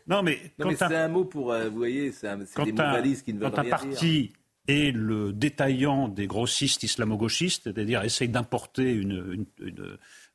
Non, mais, c'est un mot pour, euh, vous voyez, c'est des mots valises qui ne veulent rien dire. Quand un parti est le détaillant des grossistes islamo-gauchistes, c'est-à-dire essaye d'importer une,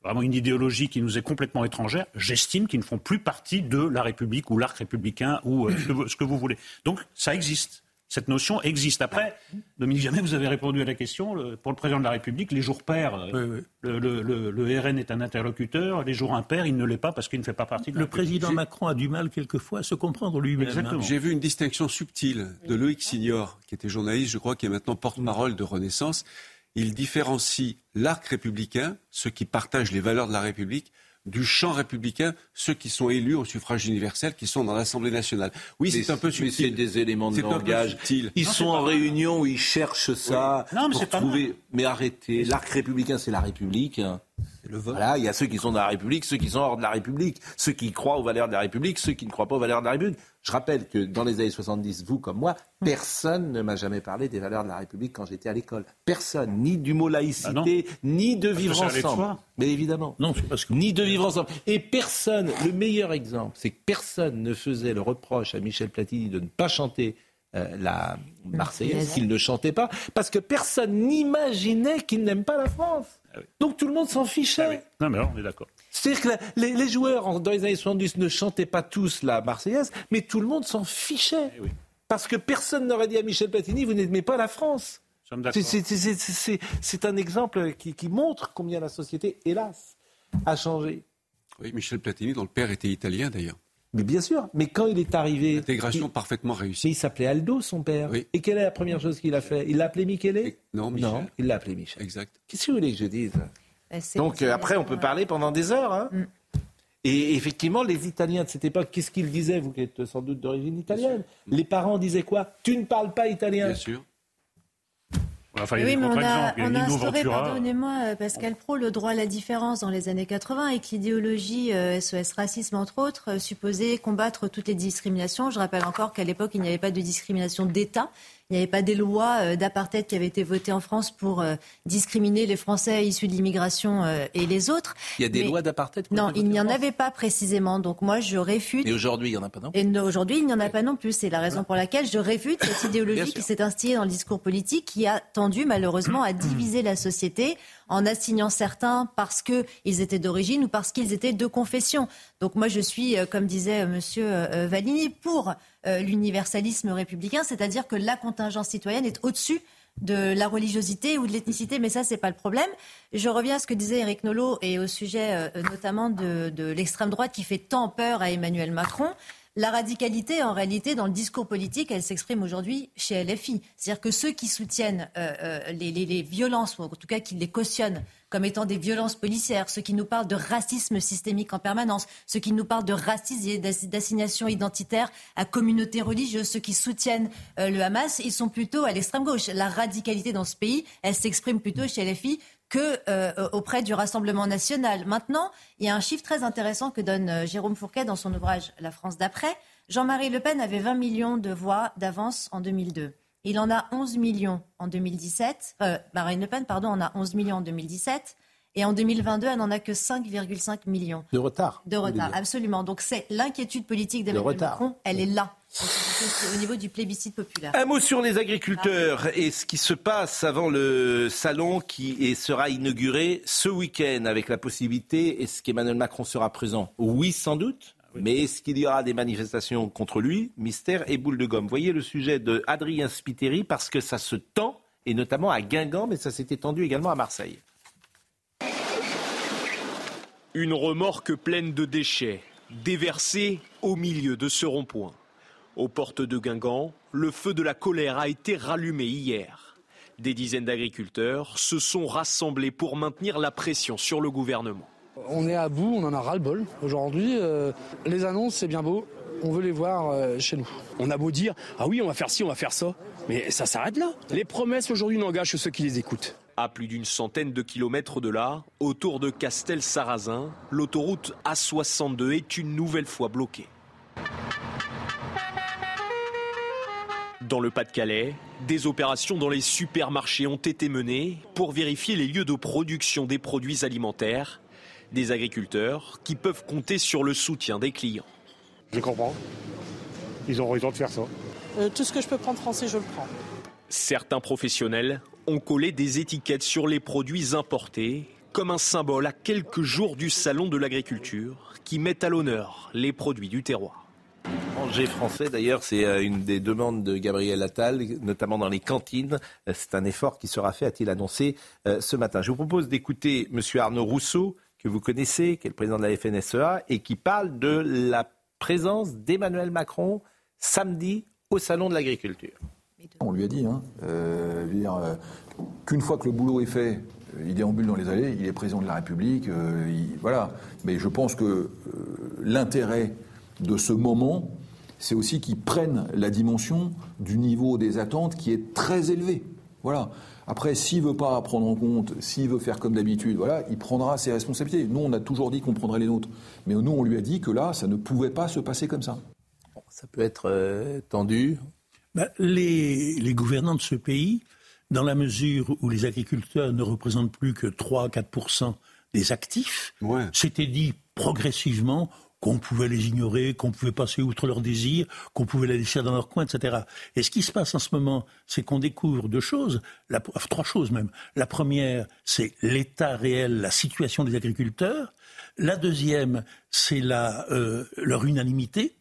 vraiment une idéologie qui nous est complètement étrangère, j'estime qu'ils ne font plus partie de la République ou l'arc républicain ou euh, ce que vous voulez. Donc ça existe. Cette notion existe. Après, Dominique Jamais, vous avez répondu à la question. pour le président de la République, les jours pairs, euh, Le, RN est un interlocuteur. Les jours impairs, il ne l'est pas parce qu'il ne fait pas partie de la Le président Macron a du mal quelquefois à se comprendre lui-même. Hein. J'ai vu une distinction subtile de Loïc Signor, qui était journaliste, je crois, qui est maintenant porte-parole de Renaissance. Il différencie l'arc républicain, ceux qui partagent les valeurs de la République, du champ républicain ceux qui sont élus au suffrage universel, qui sont dans l'Assemblée nationale. Oui, c'est un peu subtil. c'est des éléments de langage. Ils sont en réunion ils cherchent ça non, mais pour trouver. mais arrêtez. L'arc républicain, c'est la République. Voilà, il y a ceux qui sont dans la République, ceux qui sont hors de la République, ceux qui croient aux valeurs de la République, ceux qui ne croient pas aux valeurs de la République. Je rappelle que dans les années 70, vous comme moi, personne ne m'a jamais parlé des valeurs de la République quand j'étais à l'école. Personne, ni du mot laïcité, ah ni de vivre ensemble. Mais évidemment. Non, parce que... Ni de vivre ensemble. Et personne, le meilleur exemple, c'est que personne ne faisait le reproche à Michel Platini de ne pas chanter euh, la Marseillaise, qu'il ne chantait pas, parce que personne n'imaginait qu'il n'aime pas la France. Ah Donc tout le monde s'en fichait. Ah non, mais on est d'accord. C'est-à-dire que les, joueurs, dans les années 70, ne chantaient pas tous la Marseillaise, mais tout le monde s'en fichait. Eh Parce que personne n'aurait dit à Michel Platini, vous n'aimez pas la France. C'est un exemple qui, montre combien la société, hélas, a changé. Oui, Michel Platini, dont le père était italien d'ailleurs. Mais bien sûr, mais quand il est arrivé... L'intégration parfaitement réussie. il s'appelait Aldo, son père. Et quelle est la première chose qu'il a fait? Il l'a appelé Michele? Non, Michel. Non, il l'a appelé Michel. Exact. Qu'est-ce que vous voulez que je dise? Bah, Donc euh, après, on peut parler pendant des heures. Hein. Mm. Et effectivement, les Italiens de cette époque, qu'est-ce qu'ils disaient? Vous qui êtes sans doute d'origine italienne. Les parents disaient quoi? Tu ne parles pas italien. Bien sûr oui, mais on a, on a instauré, pardonnez-moi, euh, Pascal Pro, le droit à la différence dans les années 80 et que l'idéologie SOS euh, Racisme, entre autres, euh, supposait combattre toutes les discriminations. Je rappelle encore qu'à l'époque, il n'y avait pas de discrimination d'État. Il n'y avait pas des lois euh, d'apartheid qui avaient été votées en France pour euh, discriminer les Français issus de l'immigration euh, et les autres. Il y a des lois d'apartheid Non, il n'y en avait pas précisément. Donc moi, je réfute. Et aujourd'hui, il n'y en a pas non? Plus. Et aujourd'hui, il n'y en a pas non plus. C'est la raison pour laquelle je réfute cette idéologie qui s'est instillée dans le discours politique, qui a tendu malheureusement à diviser la société en assignant certains parce qu'ils étaient d'origine ou parce qu'ils étaient de confession. Donc moi, je suis, comme disait Monsieur Valigny, pour l'universalisme républicain, c'est-à-dire que la contingence citoyenne est au-dessus de la religiosité ou de l'ethnicité, mais ça, c'est pas le problème. Je reviens à ce que disait Eric Nolot et au sujet euh, notamment de, l'extrême droite qui fait tant peur à Emmanuel Macron. La radicalité, en réalité, dans le discours politique, elle s'exprime aujourd'hui chez LFI. C'est-à-dire que ceux qui soutiennent euh, les, les, violences, ou en tout cas qui les cautionnent comme étant des violences policières, ceux qui nous parlent de racisme systémique en permanence, ceux qui nous parlent de racisme et d'assignation identitaire à communautés religieuses, ceux qui soutiennent euh, le Hamas, ils sont plutôt à l'extrême gauche. La radicalité dans ce pays, elle s'exprime plutôt chez les filles que euh, du Rassemblement national. Maintenant, il y a un chiffre très intéressant que donne euh, Jérôme Fourquet dans son ouvrage La France d'après. Jean-Marie Le Pen avait 20 millions de voix d'avance en 2002. Il en a 11 millions en 2017. Euh, Marine Le Pen, pardon, en a 11 millions en 2017. Et en 2022, elle n'en a que 5,5 millions. De retard. De retard, absolument. Donc c'est l'inquiétude politique d'Emmanuel Macron, elle est là. Au niveau du plébiscite populaire. Un mot sur les agriculteurs et ce qui se passe avant le salon qui sera inauguré ce week-end avec la possibilité, est-ce qu'Emmanuel Macron sera présent? Oui, sans doute. Mais est-ce qu'il y aura des manifestations contre lui Mystère et boule de gomme. Voyez le sujet de Adrien Spiteri parce que ça se tend, et notamment à Guingamp, mais ça s'est étendu également à Marseille. Une remorque pleine de déchets, déversée au milieu de ce rond-point. Aux portes de Guingamp, le feu de la colère a été rallumé hier. Des dizaines d'agriculteurs se sont rassemblés pour maintenir la pression sur le gouvernement. On est à bout, on en a ras-le-bol. Aujourd'hui, euh, les annonces, c'est bien beau. On veut les voir euh, chez nous. On a beau dire, ah oui, on va faire ci, on va faire ça. Mais ça s'arrête là. Les promesses aujourd'hui n'engagent que ceux qui les écoutent. À plus d'une centaine de kilomètres de là, autour de Castel-Sarrazin, l'autoroute A62 est une nouvelle fois bloquée. Dans le Pas-de-Calais, des opérations dans les supermarchés ont été menées pour vérifier les lieux de production des produits alimentaires des agriculteurs qui peuvent compter sur le soutien des clients. Je comprends. Ils ont raison de faire ça. Euh, tout ce que je peux prendre français, je le prends. Certains professionnels ont collé des étiquettes sur les produits importés comme un symbole à quelques jours du salon de l'agriculture qui met à l'honneur les produits du terroir. Manger français, d'ailleurs, c'est euh, une des demandes de Gabriel Attal, notamment dans les cantines. Euh, c'est un effort qui sera fait, a-t-il annoncé ce matin. Je vous propose d'écouter M. Arnaud Rousseau, que vous connaissez, qui est le président de la FNSEA, et qui parle de la présence d'Emmanuel Macron samedi au Salon de l'agriculture. On lui a dit hein, euh, euh, qu'une fois que le boulot est fait, il déambule dans les allées, il est président de la République, voilà. Mais je pense que l'intérêt de ce moment, c'est aussi qu'il prenne la dimension du niveau des attentes qui est très élevé. Voilà. Après, s'il veut pas prendre en compte, s'il veut faire comme d'habitude, voilà, il prendra ses responsabilités. Nous, on a toujours dit qu'on prendrait les nôtres, mais nous, on lui a dit que là, ça ne pouvait pas se passer comme ça. Ça peut être euh, tendu. Ben, les, les gouvernants de ce pays, dans la mesure où les agriculteurs ne représentent plus que 3-4% des actifs, s'étaient dit progressivement qu'on pouvait les ignorer, qu'on pouvait passer outre leurs désirs, qu'on pouvait les laisser dans leur coin, etc. Et ce qui se passe en ce moment, c'est qu'on découvre deux choses, la, trois choses même. La première, c'est l'état réel, la situation des agriculteurs. La deuxième, c'est euh, leur unanimité.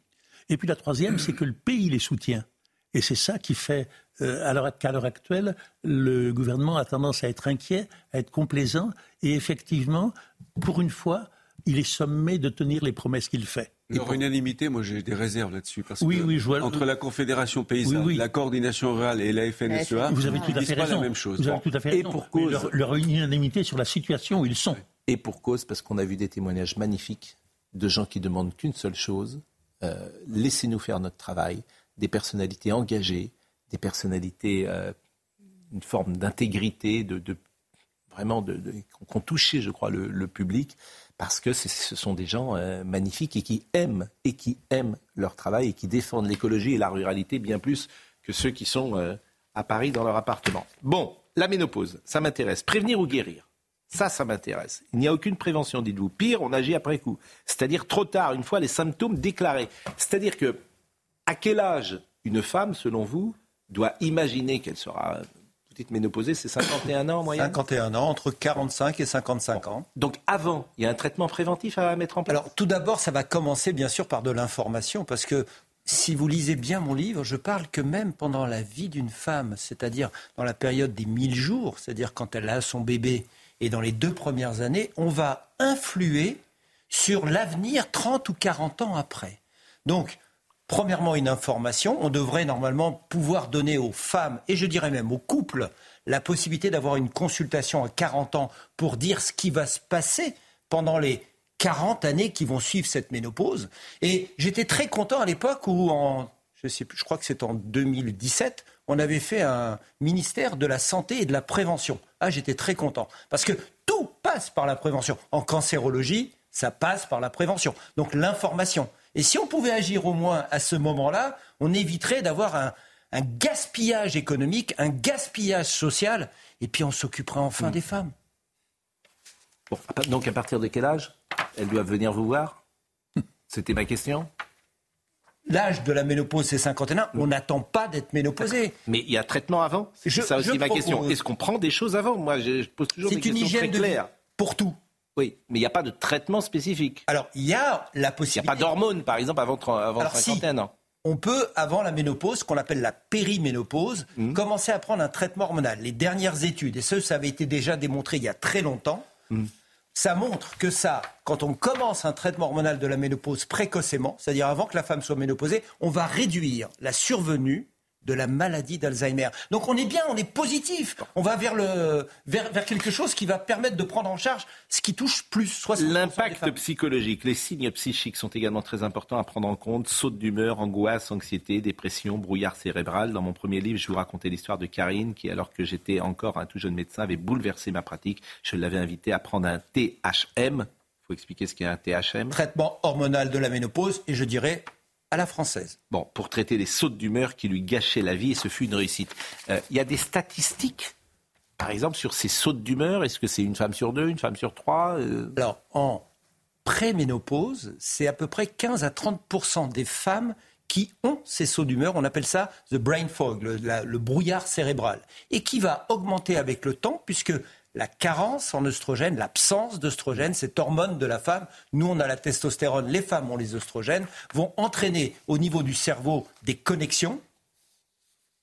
Et puis la troisième, c'est que le pays les soutient. Et c'est ça qui fait euh, qu'à l'heure actuelle, le gouvernement a tendance à être inquiet, à être complaisant. Et effectivement, pour une fois, il est sommé de tenir les promesses qu'il fait. Leur unanimité, moi j'ai des réserves là-dessus. Parce que entre la Confédération paysanne, la coordination rurale et la FNSEA, vous avez tout à fait raison. la même chose. Vous avez tout à fait et pour cause, leur, unanimité sur la situation où ils sont. Et pour cause, parce qu'on a vu des témoignages magnifiques de gens qui demandent qu'une seule chose euh, laissez-nous faire notre travail, des personnalités engagées, des personnalités, euh, une forme d'intégrité, de, vraiment de, qui ont touché, je crois, le public parce que ce sont des gens euh, magnifiques et qui aiment et qui aiment leur travail et qui défendent l'écologie et la ruralité bien plus que ceux qui sont euh, à Paris dans leur appartement. Bon, la ménopause, ça m'intéresse. Prévenir ou guérir? Ça, ça m'intéresse. Il n'y a aucune prévention, dites-vous. Pire, on agit après coup. C'est-à-dire trop tard, une fois les symptômes déclarés. C'est-à-dire que, à quel âge une femme, selon vous, doit imaginer qu'elle sera petite ménopausée, c'est 51 ans en moyenne 51 ans, entre 45 et 55 ans. Donc avant, il y a un traitement préventif à mettre en place Alors tout d'abord, ça va commencer bien sûr par de l'information, parce que si vous lisez bien mon livre, je parle que même pendant la vie d'une femme, c'est-à-dire dans la période des 1000 jours, c'est-à-dire quand elle a son bébé, et dans les deux premières années, on va influer sur l'avenir 30 ou 40 ans après. Donc, Premièrement, une information. On devrait normalement pouvoir donner aux femmes, et je dirais même aux couples, la possibilité d'avoir une consultation à 40 ans pour dire ce qui va se passer pendant les 40 années qui vont suivre cette ménopause. Et j'étais très content à l'époque où, je sais plus, je crois que c'est en 2017, on avait fait un ministère de la santé et de la prévention. Ah, j'étais très content parce que tout passe par la prévention. En cancérologie, ça passe par la prévention. Donc l'information. Et si on pouvait agir au moins à ce moment-là, on éviterait d'avoir un, gaspillage économique, un gaspillage social, et puis on s'occuperait enfin hmm. des femmes. donc à partir de quel âge elles doivent venir vous voir? C'était ma question. L'âge de la ménopause, c'est 51 On n'attend pas d'être ménopausé. Mais il y a traitement avant? C'est ça aussi ma question. Est-ce qu'on prend des choses avant? Moi, je pose toujours des questions très claires. pour tout. Oui, mais il n'y a pas de traitement spécifique. Alors, il y a la possibilité. Il n'y a pas d'hormones, par exemple, avant, avant Alors, cinquantaine. on peut, avant la ménopause, qu'on appelle la périménopause, mmh. commencer à prendre un traitement hormonal. Les dernières études, et ça, ça avait été déjà démontré il y a très longtemps, mmh. ça montre que ça, quand on commence un traitement hormonal de la ménopause précocement, c'est-à-dire avant que la femme soit ménopausée, on va réduire la survenue de la maladie d'Alzheimer. Donc on est bien, on est positif. On va vers, le, vers, quelque chose qui va permettre de prendre en charge ce qui touche plus. L'impact psychologique, les signes psychiques sont également très importants à prendre en compte. Saute d'humeur, angoisse, anxiété, dépression, brouillard cérébral. Dans mon premier livre, je vous racontais l'histoire de Karine qui, alors que j'étais encore un tout jeune médecin, avait bouleversé ma pratique. Je l'avais invité à prendre un THM. Il faut expliquer ce qu'est un THM. Traitement hormonal de la ménopause et je dirais à la française. Bon, pour traiter les sautes d'humeur qui lui gâchaient la vie, et ce fut une réussite. Euh, il y a des statistiques, par exemple, sur ces sautes d'humeur. Est-ce que c'est une femme sur deux, une femme sur trois euh? Alors, en préménopause, c'est à peu près 15 à 30 des femmes qui ont ces sauts d'humeur. On appelle ça the brain fog, le brouillard cérébral, et qui va augmenter avec le temps, puisque la carence en oestrogène, l'absence d'oestrogène, cette hormone de la femme, nous on a la testostérone, les femmes ont les oestrogènes, vont entraîner au niveau du cerveau des connexions,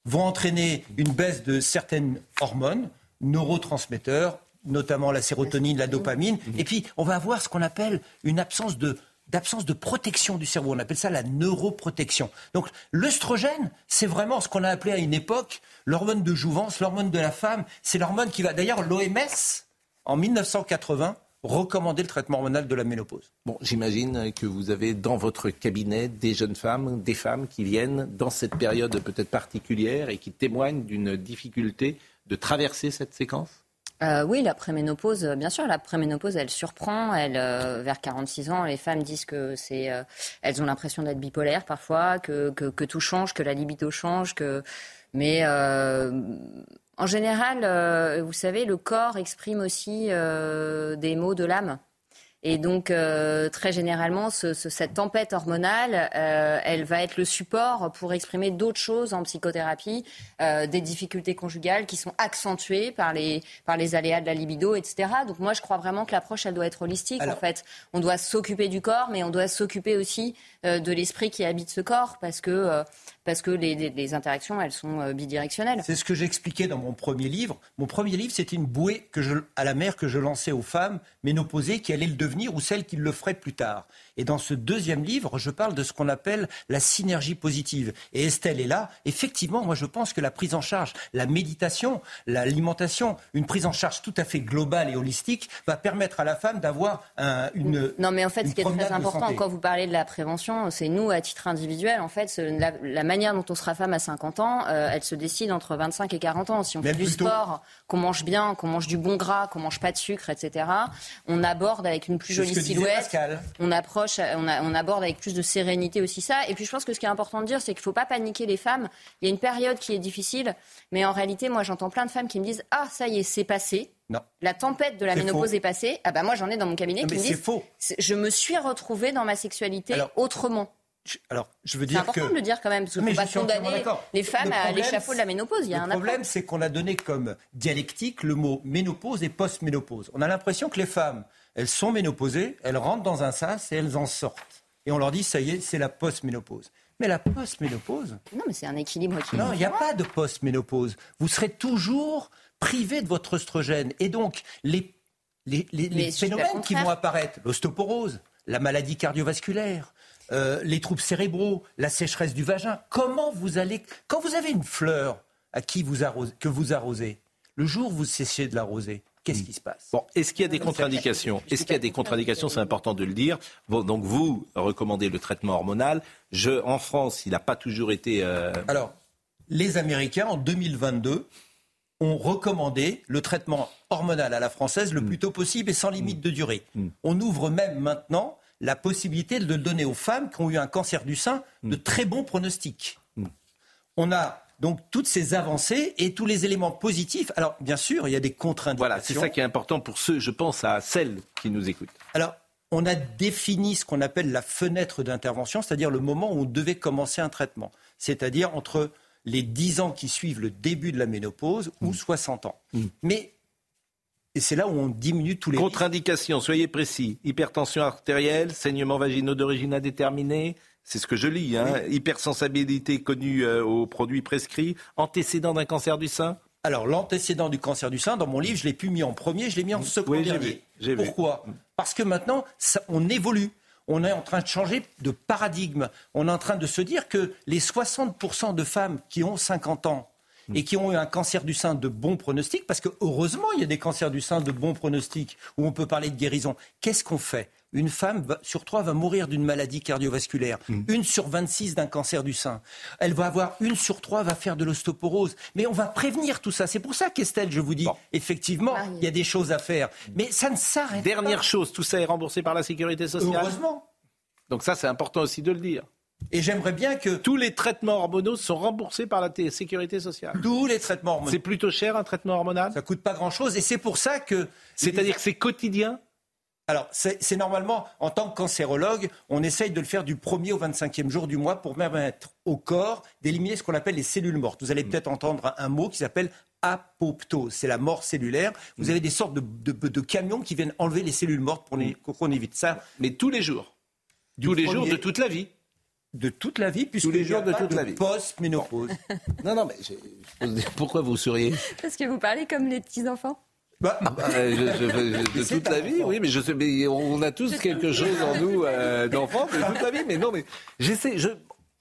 vont entraîner une baisse de certaines hormones, neurotransmetteurs, notamment la sérotonine, la dopamine, et puis on va avoir ce qu'on appelle une absence de d'absence de protection du cerveau. On appelle ça la neuroprotection. Donc l'œstrogène, c'est vraiment ce qu'on a appelé à une époque l'hormone de jouvence, l'hormone de la femme. C'est l'hormone qui va. D'ailleurs, l'OMS en 1980, recommander le traitement hormonal de la ménopause. Bon, j'imagine que vous avez dans votre cabinet des jeunes femmes, des femmes qui viennent dans cette période peut-être particulière et qui témoignent d'une difficulté de traverser cette séquence? Euh, oui, la préménopause, euh, bien sûr, la préménopause, elle surprend. Elle, euh, vers 46 ans, les femmes disent que c'est, elles ont l'impression d'être bipolaires parfois, que, que, tout change, que la libido change, que, mais en général, vous savez, le corps exprime aussi des mots de l'âme. Et donc, euh, très généralement, ce, ce, cette tempête hormonale, euh, elle va être le support pour exprimer d'autres choses en psychothérapie, euh, des difficultés conjugales qui sont accentuées par les, par les aléas de la libido, etc. Donc, moi, je crois vraiment que l'approche, elle doit être holistique. en fait, on doit s'occuper du corps, mais on doit s'occuper aussi euh, de l'esprit qui habite ce corps, parce que, euh, parce que les, interactions, elles sont euh, bidirectionnelles. C'est ce que j'expliquais dans mon premier livre. Mon premier livre, c'était une bouée à la mer que je lançais aux femmes ménopausées qui allaient le devenir ou celles qui le feraient plus tard. Et dans ce deuxième livre, je parle de ce qu'on appelle la synergie positive. Et Estelle est là. Effectivement, moi, je pense que la prise en charge, la méditation, l'alimentation, une prise en charge tout à fait globale et holistique va permettre à la femme d'avoir un, une. Non, mais en fait, ce qui est très important quand vous parlez de la prévention, c'est nous, à titre individuel, en fait, la, manière dont on sera femme à 50 ans, euh, elle se décide entre 25 et 40 ans. Si on fait du sport, qu'on mange bien, qu'on mange du bon gras, qu'on mange pas de sucre, etc., on aborde avec une plus jolie silhouette. On approche on, aborde avec plus de sérénité aussi ça. Et puis je pense que ce qui est important de dire, c'est qu'il ne faut pas paniquer les femmes. Il y a une période qui est difficile, mais en réalité, moi j'entends plein de femmes qui me disent Ah, ça y est, c'est passé. Non. La tempête de la ménopause est passée. Ah bah moi j'en ai dans mon cabinet qui me disent faux. Je me suis retrouvée dans ma sexualité autrement. alors, je veux dire c'est important de le dire quand même, parce qu'on ne peut pas condamner les femmes à l'échafaud de la ménopause. Il y a le problème, c'est qu'on a donné comme dialectique le mot ménopause et post-ménopause. On a l'impression que les femmes, elles sont ménopausées, elles rentrent dans un sas et elles en sortent. Et on leur dit, ça y est, c'est la post-ménopause. Mais la post-ménopause. Non, mais c'est un équilibre qui. Non, il n'y a pas de post-ménopause. Vous serez toujours privé de votre oestrogène. Et donc, les, les, les, phénomènes qui vont apparaître, l'ostéoporose, la maladie cardiovasculaire, euh, les troubles cérébraux, la sécheresse du vagin, comment vous allez. Quand vous avez une fleur à qui vous arrosez, que vous arrosez, le jour où vous cessez de l'arroser, Qu'est-ce qui se passe Bon, est-ce qu'il y a des contre-indications Est-ce qu'il y a des contre-indications C'est important de le dire. Bon, donc vous recommandez le traitement hormonal. Je, en France, il n'a pas toujours été. Euh, Alors, les Américains en 2022 ont recommandé le traitement hormonal à la française le mm. plus tôt possible et sans limite de durée. Mm. On ouvre même maintenant la possibilité de le donner aux femmes qui ont eu un cancer du sein de mm. très bons pronostics. On a donc toutes ces avancées et tous les éléments positifs. Alors bien sûr, il y a des contraintes. Voilà, c'est ça qui est important pour ceux, je pense, à celles qui nous écoutent. Alors on a défini ce qu'on appelle la fenêtre d'intervention, c'est-à-dire le moment où on devait commencer un traitement, c'est-à-dire entre les 10 ans qui suivent le début de la ménopause ou 60 mmh. ans. Mmh. Mais et c'est là où on diminue tous les. Contre-indications, soyez précis. Hypertension artérielle, saignement vaginaux d'origine indéterminée, c'est ce que je lis, hein. hypersensibilité connue euh, aux produits prescrits, antécédent d'un cancer du sein? Alors, l'antécédent du cancer du sein, dans mon livre, je ne l'ai plus mis en premier, je l'ai mis en second dernier. Pourquoi? Parce que maintenant, on évolue. On est en train de changer de paradigme. On est en train de se dire que les 60% de femmes qui ont 50 ans et qui ont eu un cancer du sein de bon pronostic, parce que heureusement, il y a des cancers du sein de bon pronostic où on peut parler de guérison. Qu'est-ce qu'on fait? Une femme sur trois va mourir d'une maladie cardiovasculaire, mm. une sur 26 d'un cancer du sein. Elle va avoir une sur trois va faire de l'ostéoporose. Mais on va prévenir tout ça. C'est pour ça qu'Estelle, je vous dis, effectivement, il y a des choses à faire. Mais ça ne s'arrête pas. Dernière chose, tout ça est remboursé par la sécurité sociale. Heureusement. Donc ça, c'est important aussi de le dire. Et j'aimerais bien que tous les traitements hormonaux sont remboursés par la sécurité sociale. Tous les traitements hormonaux. C'est plutôt cher un traitement hormonal? Ça coûte pas grand chose et c'est pour ça que. C'est-à-dire que c'est quotidien. Alors, c'est normalement, en tant que cancérologue, on essaye de le faire du 1er au 25e jour du mois pour permettre au corps d'éliminer ce qu'on appelle les cellules mortes. Vous allez mm. peut-être entendre un, mot qui s'appelle apoptose, c'est la mort cellulaire. Vous mm. avez des sortes de, camions qui viennent enlever les cellules mortes pour mm. qu'on évite ça. Mais tous les jours Tous les jours de toute la vie de toute la vie, puisque tous les jours de toute la vie. Post-ménopause. non, non, mais pourquoi vous souriez Parce que vous parlez comme les petits enfants. Bah, ah bah, de toute la vie, oui, mais je sais, mais on a tous quelque chose en nous euh, d'enfant de toute la vie. Mais non, mais j'essaie. Je,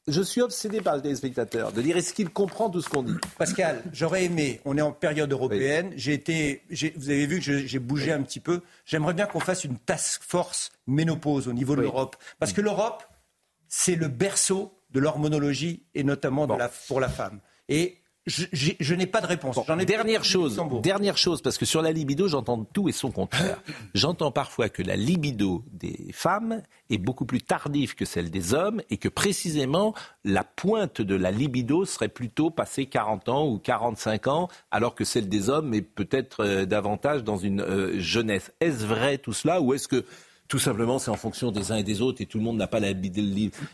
je suis obsédé par le téléspectateur, de dire est-ce qu'il comprend tout ce qu'on dit? Pascal, j'aurais aimé, on est en période européenne, j'ai été, vous avez vu que j'ai bougé un petit peu, j'aimerais bien qu'on fasse une task force ménopause au niveau de l'Europe. Parce que l'Europe, c'est le berceau de l'hormonologie et notamment pour la femme. Et je, n'ai pas de réponse. dernière chose, dernière chose, parce que sur la libido, j'entends tout et son contraire. j'entends parfois que la libido des femmes est beaucoup plus tardive que celle des hommes et que précisément la pointe de la libido serait plutôt passée 40 ans ou 45 ans, alors que celle des hommes est peut-être euh, davantage dans une euh, jeunesse. Est-ce vrai tout cela ou est-ce que tout simplement, c'est en fonction des uns et des autres et tout le monde n'a pas la,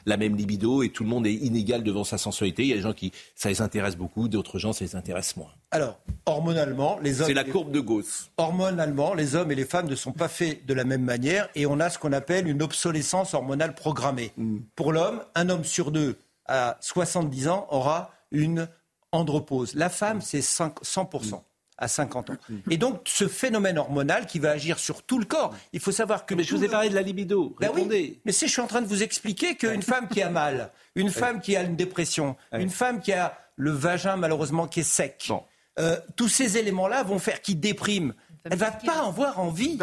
la, même libido et tout le monde est inégal devant sa sensualité. Il y a des gens qui, ça les intéresse beaucoup, d'autres gens, ça les intéresse moins. Alors, hormonalement, les hommes. C'est la courbe de Gauss. Hormonalement, les hommes et les femmes ne sont pas faits de la même manière et on a ce qu'on appelle une obsolescence hormonale programmée. Mm. Pour l'homme, un homme sur deux à 70 ans aura une andropause. La femme, c'est 100% à 50 ans. Et donc, ce phénomène hormonal qui va agir sur tout le corps, il faut savoir que... Mais je vous ai parlé de la libido, ben Oui, mais si je suis en train de vous expliquer qu'une femme qui a mal, une femme qui a une dépression, une femme qui a le vagin malheureusement qui est sec, euh, tous ces éléments-là vont faire qu'il déprime. Elle va pas en avoir envie.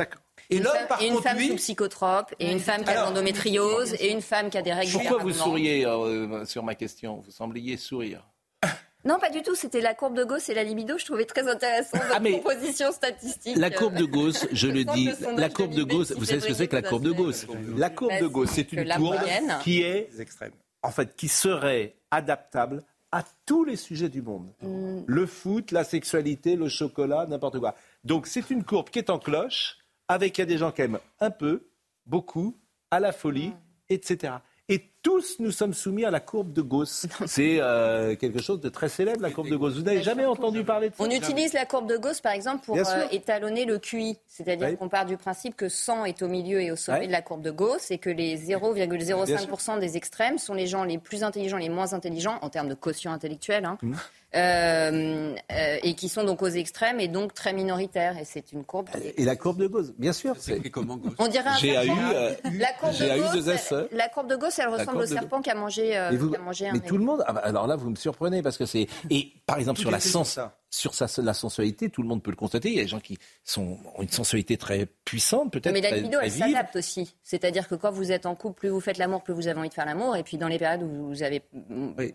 Et l'homme, par et une femme sous psychotrope, et une femme qui a l'endométriose, et une femme qui a des règles. Pourquoi vous souriez euh, sur ma question? Vous sembliez sourire. Non, pas du tout. C'était la courbe de Gauss et la libido. Je trouvais très intéressant votre ah, proposition statistique. La courbe de Gauss, je le dis, la courbe de Gauss, vous savez ce que c'est que la courbe de Gauss La courbe de Gauss, c'est une courbe qui est, en fait, qui serait adaptable à tous les sujets du monde. Mm. Le foot, la sexualité, le chocolat, n'importe quoi. Donc c'est une courbe qui est en cloche, avec il y a des gens qui aiment un peu, beaucoup, à la folie, mm. etc et tous nous sommes soumis à la courbe de Gauss. C'est euh, quelque chose de très célèbre, la courbe de Gauss. Vous n'avez jamais entendu parler de ça? On utilise la courbe de Gauss, par exemple, pour euh, étalonner le QI. C'est-à-dire qu'on part du principe que 100 est au milieu et au sommet de la courbe de Gauss et que les 0,05% des extrêmes sont les gens les plus intelligents, les moins intelligents, en termes de quotient intellectuel. Hein. Mmh. Euh, euh, et qui sont donc aux extrêmes et donc très minoritaires. Et c'est une courbe. Et la courbe de Gauss, bien sûr. C'est comment On dirait un J'ai eu, euh, la courbe de Gauss. Elle, la courbe de Gauss, elle ressemble au serpent qui a mangé, a mangé un. Mais tout le monde. Ah bah, alors là, vous me surprenez parce que c'est. Et par exemple sur la sens sur sa, la sensualité, tout le monde peut le constater. Il y a des gens qui sont, ont une sensualité très puissante, peut-être. Mais la libido, elle s'adapte aussi. C'est-à-dire que quand vous êtes en couple, plus vous faites l'amour, plus vous avez envie de faire l'amour. Et puis dans les périodes où vous avez,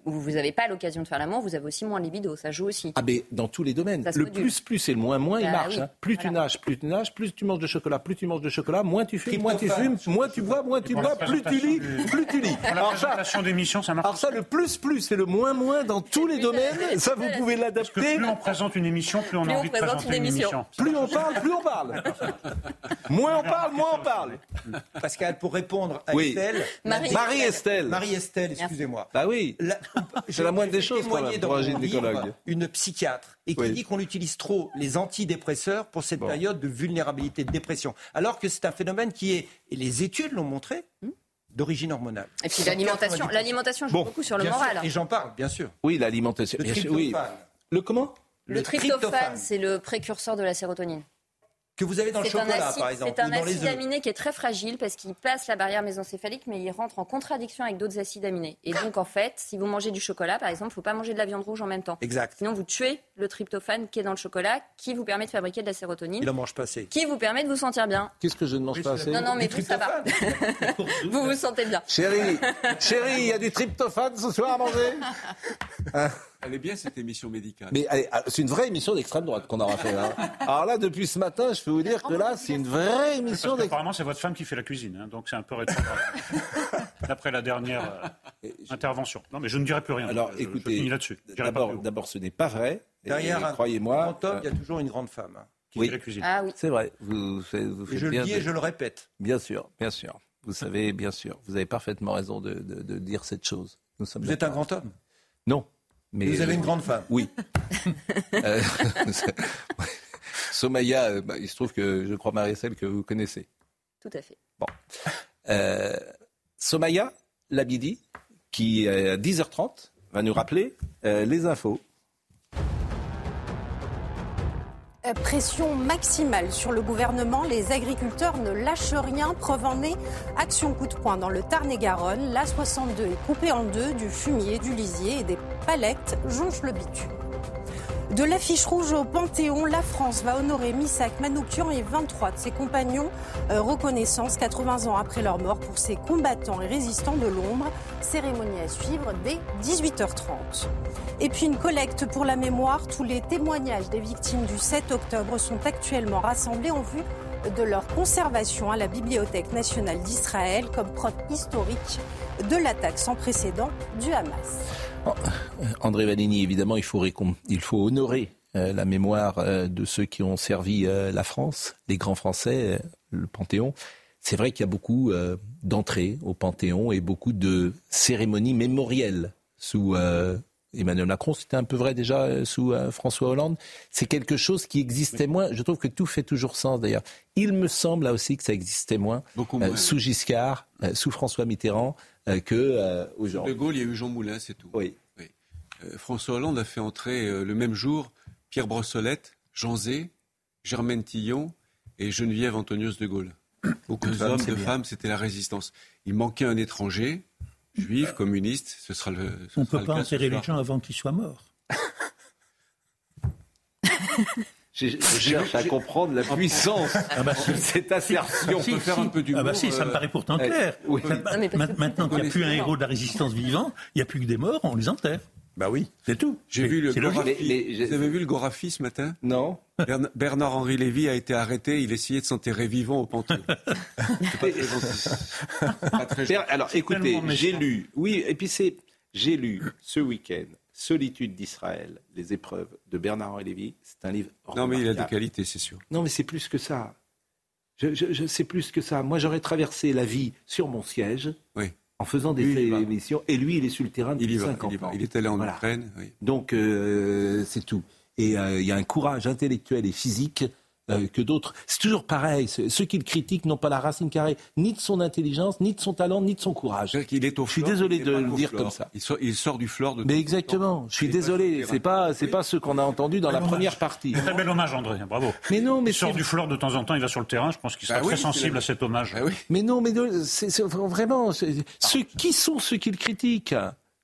où vous n'avez pas l'occasion de faire l'amour, vous avez aussi moins de libido. Ça joue aussi. Ah, mais dans tous les domaines. Le plus, plus et le moins, moins, il bah marche. Hein. Plus tu nages, plus tu nages, plus tu manges de chocolat, plus tu manges de chocolat, moins tu fumes, moins tu fumes, moins tu bois, moins tu bois, plus tu lis, plus tu lis. Alors ça, d'émission, ça marche. Alors ça, le plus, plus et le moins, moins dans tous les domaines, ça vous pouvez l'adapter. Plus on présente une émission, plus on a envie de présenter une émission. Plus on parle, plus on parle. moins on parle, moins on parle. Pascal, pour répondre à Estelle. Marie-Estelle. Marie-Estelle, excusez-moi. Bah oui. C'est la moindre des choses quand même pour un gynécologue. Une psychiatre et qui dit qu'on utilise trop les antidépresseurs pour cette période de vulnérabilité, de dépression. Alors que c'est un phénomène qui est, et les études l'ont montré, hmm, d'origine hormonale. Et puis l'alimentation, l'alimentation joue beaucoup sur le moral. et j'en parle, bien sûr. Oui, l'alimentation. Le, oui. le comment? Le, tryptophane, c'est le précurseur de la sérotonine que vous avez dans le chocolat, par exemple. C'est un acide aminé qui est très fragile parce qu'il passe la barrière mésencéphalique, mais il rentre en contradiction avec d'autres acides aminés. Et donc, en fait, si vous mangez du chocolat, par exemple, il ne faut pas manger de la viande rouge en même temps. Exact. Sinon, vous tuez le tryptophane qui est dans le chocolat, qui vous permet de fabriquer de la sérotonine. Il en mange pas assez. Qui vous permet de vous sentir bien. Qu'est-ce que je ne mange pas assez Non, non, mais vous, ça va. vous vous sentez bien. Chérie, chérie, il y a du tryptophane ce soir à manger Elle est bien cette émission médicale. Mais ah, c'est une vraie émission d'extrême droite qu'on aura fait. Hein. Alors là, depuis ce matin, je peux vous dire que là, c'est une vraie émission d'extrême Apparemment, c'est votre femme qui fait la cuisine, hein, donc c'est un peu rétrograde. D'après la dernière euh, intervention. Non, mais je ne dirai plus rien. Alors, écoutez, là-dessus. D'abord, ce n'est pas vrai. Derrière, croyez-moi, grand homme, il y a toujours une grande femme. Hein, qui oui. fait la cuisine. Ah oui. C'est vrai. Vous, vous et je le dis et je le répète. Bien sûr, bien sûr. Vous savez, bien sûr. Vous avez parfaitement raison de, de dire cette chose. Nous sommes vous êtes un grand homme? Non vous avez une grande femme Oui. euh, Somaya, euh, bah, il se trouve que je crois Marie-Celle que vous connaissez. Tout à fait. Bon. Euh, Somaya Labidi, qui à 10h30 va nous rappeler euh, les infos. Pression maximale sur le gouvernement. Les agriculteurs ne lâchent rien. Preuve en est, action coup de poing dans le Tarn-et-Garonne. La 62 est coupée en deux. Du fumier, du lisier et des palettes jonchent le bitume. De l'affiche rouge au Panthéon, la France va honorer Missak Manoukian et 23 de ses compagnons. Euh, reconnaissance 80 ans après leur mort pour ces combattants et résistants de l'ombre. Cérémonie à suivre dès 18h30. Et puis une collecte pour la mémoire. Tous les témoignages des victimes du 7 octobre sont actuellement rassemblés en vue de leur conservation à la Bibliothèque nationale d'Israël comme preuve historique de l'attaque sans précédent du Hamas. André Vanini, évidemment, il faut, il faut honorer euh, la mémoire euh, de ceux qui ont servi euh, la France, les grands Français, le Panthéon. C'est vrai qu'il y a beaucoup d'entrées au Panthéon et beaucoup de cérémonies mémorielles sous Emmanuel Macron. C'était un peu vrai déjà sous François Hollande. C'est quelque chose qui existait moins. Je trouve que tout fait toujours sens d'ailleurs. Il me semble là aussi que ça existait moins, sous Giscard, sous François Mitterrand. Euh, que euh, De Gaulle, il y a eu Jean Moulin, c'est tout. Oui. Euh, François Hollande a fait entrer le même jour Pierre Brossolette, Jean Zé, Germaine Tillon et Geneviève Antonius de Gaulle. Beaucoup de hommes, de femmes, c'était la résistance. Il manquait un étranger, juif, communiste, ce sera le. On ne peut pas enterrer les gens avant qu'ils soient morts. Je, cherche à comprendre la puissance ah bah, de cette assertion. Si, peut faire un peu du Ah bah si, ça me paraît pourtant euh, clair. Maintenant qu'il n'y a plus un héros de la résistance vivant, il n'y a plus que des morts, on les enterre. Bah oui. C'est tout. J'ai vu le. Vous avez vu le Gorafi ce matin? Non. Bernard-Henri Lévy a été arrêté. Il essayait de s'enterrer vivant au Panthéon. pas très Alors écoutez, j'ai lu. Oui, et puis c'est. J'ai lu ce week-end Solitude d'Israël, les épreuves de Bernard-Henri Lévy, c'est un livre Non, mais il a des qualités, c'est sûr. Non, mais c'est plus que ça. Je, je, sais plus que ça. Moi, j'aurais traversé la vie sur mon siège en faisant des émissions. Et lui, il est sur le terrain depuis il 50 il ans. Il est allé en Ukraine. Donc, euh, c'est tout. Et euh, il y a un courage intellectuel et physique euh, que d'autres. C'est toujours pareil. Ceux qui le critiquent n'ont pas la racine carrée ni de son intelligence, ni de son talent, ni de son courage. Il est au Je suis désolé de le dire comme ça. Il sort, il sort du flore de. Mais exactement. Je suis désolé. C'est pas, c'est pas ce qu'on a entendu dans la première partie. Très bel hommage, André. Bravo. Mais non, mais il sort du flore de temps en temps. Il va sur le terrain. Je pense qu'il sera bah très sensible à cet hommage. Bah mais non, mais c'est vraiment. Ceux qui sont ceux qui le critiquent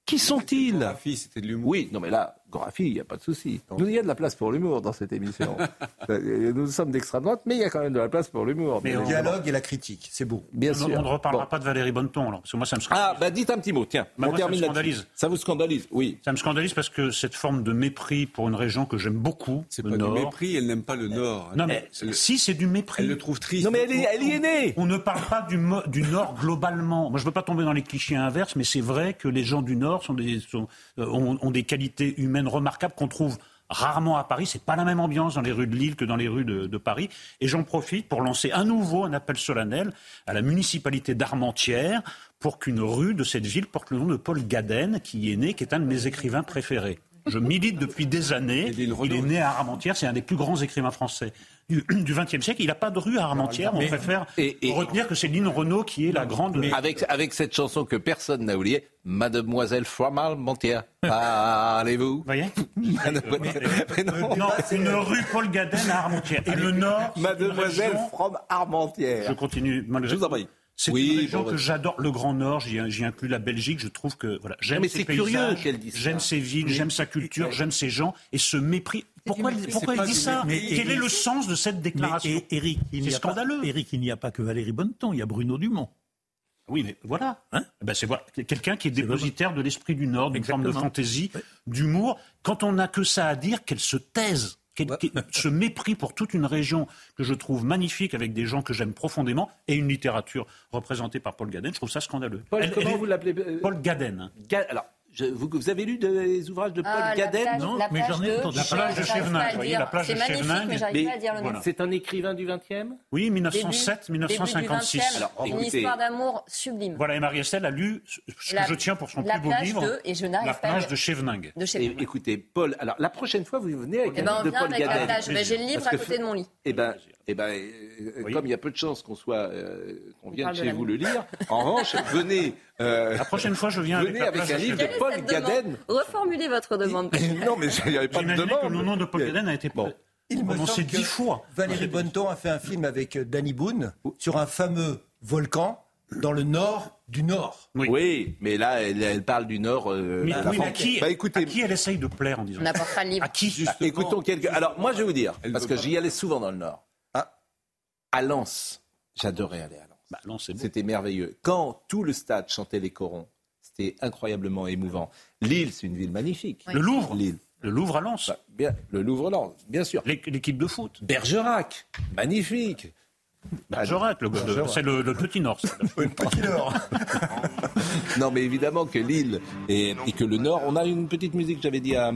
Qui sont-ils C'était de l'humour. Oui, non, mais là, Gorafi, il n'y a pas de souci. Nous, il y a de la place pour l'humour dans cette émission. Nous sommes d'extrême droite, mais il y a quand même de la place pour l'humour. Mais le dialogue et la critique, c'est beau. Bien on, sûr. On ne reparlera pas de Valérie Bonneton, alors, parce que moi, ça me scandalise. Ah, bah dites un petit mot, tiens. Bah, on termine ça me scandalise. Ça vous scandalise, oui. Ça me scandalise parce que cette forme de mépris pour une région que j'aime beaucoup, c'est pas du mépris, elle n'aime pas le Nord. Non, mais si, c'est du mépris. Elle le trouve triste. Non, mais elle, elle y est née. On ne parle pas du, du Nord globalement. Moi, je ne veux pas tomber dans les clichés inverses, mais c'est vrai que les gens du Nord sont des, sont, euh, ont, ont, des qualités humaines remarquables qu'on trouve trouve rarement à Paris. C'est pas la même ambiance dans les rues de Lille que dans les rues de, Paris. Et j'en profite pour lancer à nouveau un appel solennel à la municipalité d'Armentières pour qu'une rue de cette ville porte le nom de Paul Gaden, qui y est né, qui est un de mes écrivains préférés. Je milite depuis des années. Il est né à Armentières, c'est un des plus grands écrivains français du XXe siècle. Il n'a pas de rue à Armentières. On préfère retenir que c'est Lynn Renault qui est la grande. Avec, avec cette chanson que personne n'a oubliée, Mademoiselle from Armentières. Parlez-vous? Vous voyez? Non, une rue Paul Gaden à Armentières. Et le Nord. Mademoiselle from Armentières. Je continue. Je vous en prie. C'est une région que j'adore. Le Grand Nord, j'y inclus la Belgique. Je trouve que voilà, j'aime ses paysages, j'aime ses villes, j'aime sa culture, j'aime ses gens. Et ce mépris. Pourquoi, pourquoi elle dit ça Quel est le sens de cette déclaration Eric, c'est scandaleux. Eric, il n'y a pas que Valérie Bonneton, il y a Bruno Dumont. Oui, mais voilà. Hein eh ben c'est voilà. quelqu'un qui est dépositaire de l'esprit du Nord, d'une forme de fantaisie, d'humour. Quand on n'a que ça à dire, qu'elle se taise ce mépris pour toute une région que je trouve magnifique avec des gens que j'aime profondément et une littérature représentée par Paul Gaden, je trouve ça scandaleux. Paul, comment vous l'appelez euh, Paul Gaden. alors, vous, avez lu des ouvrages de Paul ah, Gaden Non, mais j'en ai entendu. La plage de Chevening, voyez, la plage de Chevening. C'est un écrivain du 20e Oui, 1907, 1956. une histoire d'amour sublime. Voilà, et Marie-Estelle a lu ce que je tiens pour son plus beau livre, La plage de Chevening. Écoutez, Paul, alors la prochaine fois, vous venez avec un livre de Paul Gaden. J'ai le livre à côté de mon lit. Eh ben, eh ben, euh, comme il y a peu de chances qu'on soit, euh, qu'on vienne chez vous le lire, en revanche, venez. Euh, la prochaine fois, je viens avec, un livre de Paul Gaden. Reformulez votre demande. non, mais il n'y avait pas de demande. que le nom de Paul Gaden a été. Bon. Il me semble dix fois. Valérie Bonneton a fait un film avec euh, Danny Boone sur un fameux volcan dans le nord du nord. Oui, mais là, elle, elle parle du Nord. euh, Mais, de la oui, mais à qui, Bah, écoutez, à qui elle essaye de plaire en disant On apportera le livre. À qui Bah, écoutons quelques. Alors, moi, je vais vous dire, parce que j'y allais souvent dans le Nord. À Lens, j'adorais aller à Lens. Bah, Lens. C'était merveilleux. Quand tout le stade chantait les corons, c'était incroyablement émouvant. Lille, c'est une ville magnifique. Le Louvre. Lille. Le Louvre à Lens. Bah, bien, le Louvre-Lens, bien sûr. L'é- L'équipe de foot. Bergerac, magnifique. Bergerac, le- le- c'est le, le petit Nord. ça. Non, mais évidemment que Lille et, et que le Nord, on a une petite musique, j'avais dit à.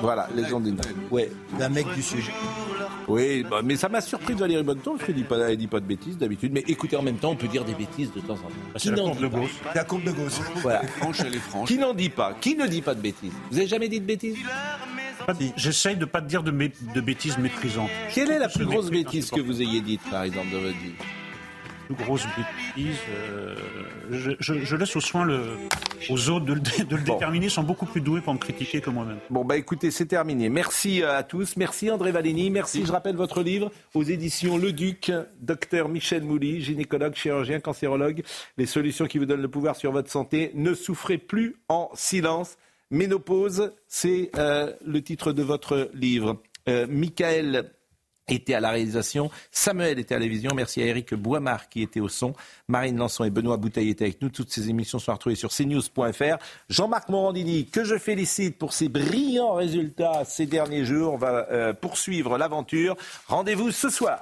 Voilà, les gens du Nord. Ouais. D'un mec du sud. Oui, bah, mais ça m'a surpris de Valérie Bonneton, parce qu'elle dit pas, elle dit pas de bêtises d'habitude. Mais écoutez, en même temps, on peut dire des bêtises de temps en temps. Bah, c'est la dit de Gauss. La courbe de Gauss. Voilà. Franche, elle est franche. Qui n'en dit pas Qui ne dit pas de bêtises Vous avez jamais dit de bêtises? De- J'essaye de pas te dire de, mé- de bêtises méprisantes. Quelle est la plus grosse bêtise que vous ayez dite, par exemple, de votre vie plus grosse bêtise. euh, je, je- je laisse aux soins le, aux autres de le, dé- de le déterminer. Ils sont beaucoup plus doués pour me critiquer que moi-même. Bon, bah écoutez, c'est terminé. Merci euh, à tous. Merci André Valény. Merci, je rappelle votre livre aux éditions Le Duc, docteur Michel Mouly, gynécologue, chirurgien, cancérologue. Les solutions qui vous donnent le pouvoir sur votre santé. Ne souffrez plus en silence. Ménopause, c'est euh, le titre de votre livre. Euh, Michael était à la réalisation, Samuel était à la vision, merci à Eric Boimard qui était au son, Marine Lançon et Benoît Bouteille étaient avec nous, toutes ces émissions sont retrouvées sur cnews.fr. Jean-Marc Morandini, que je félicite pour ses brillants résultats ces derniers jours, on va euh, poursuivre l'aventure. Rendez-vous ce soir.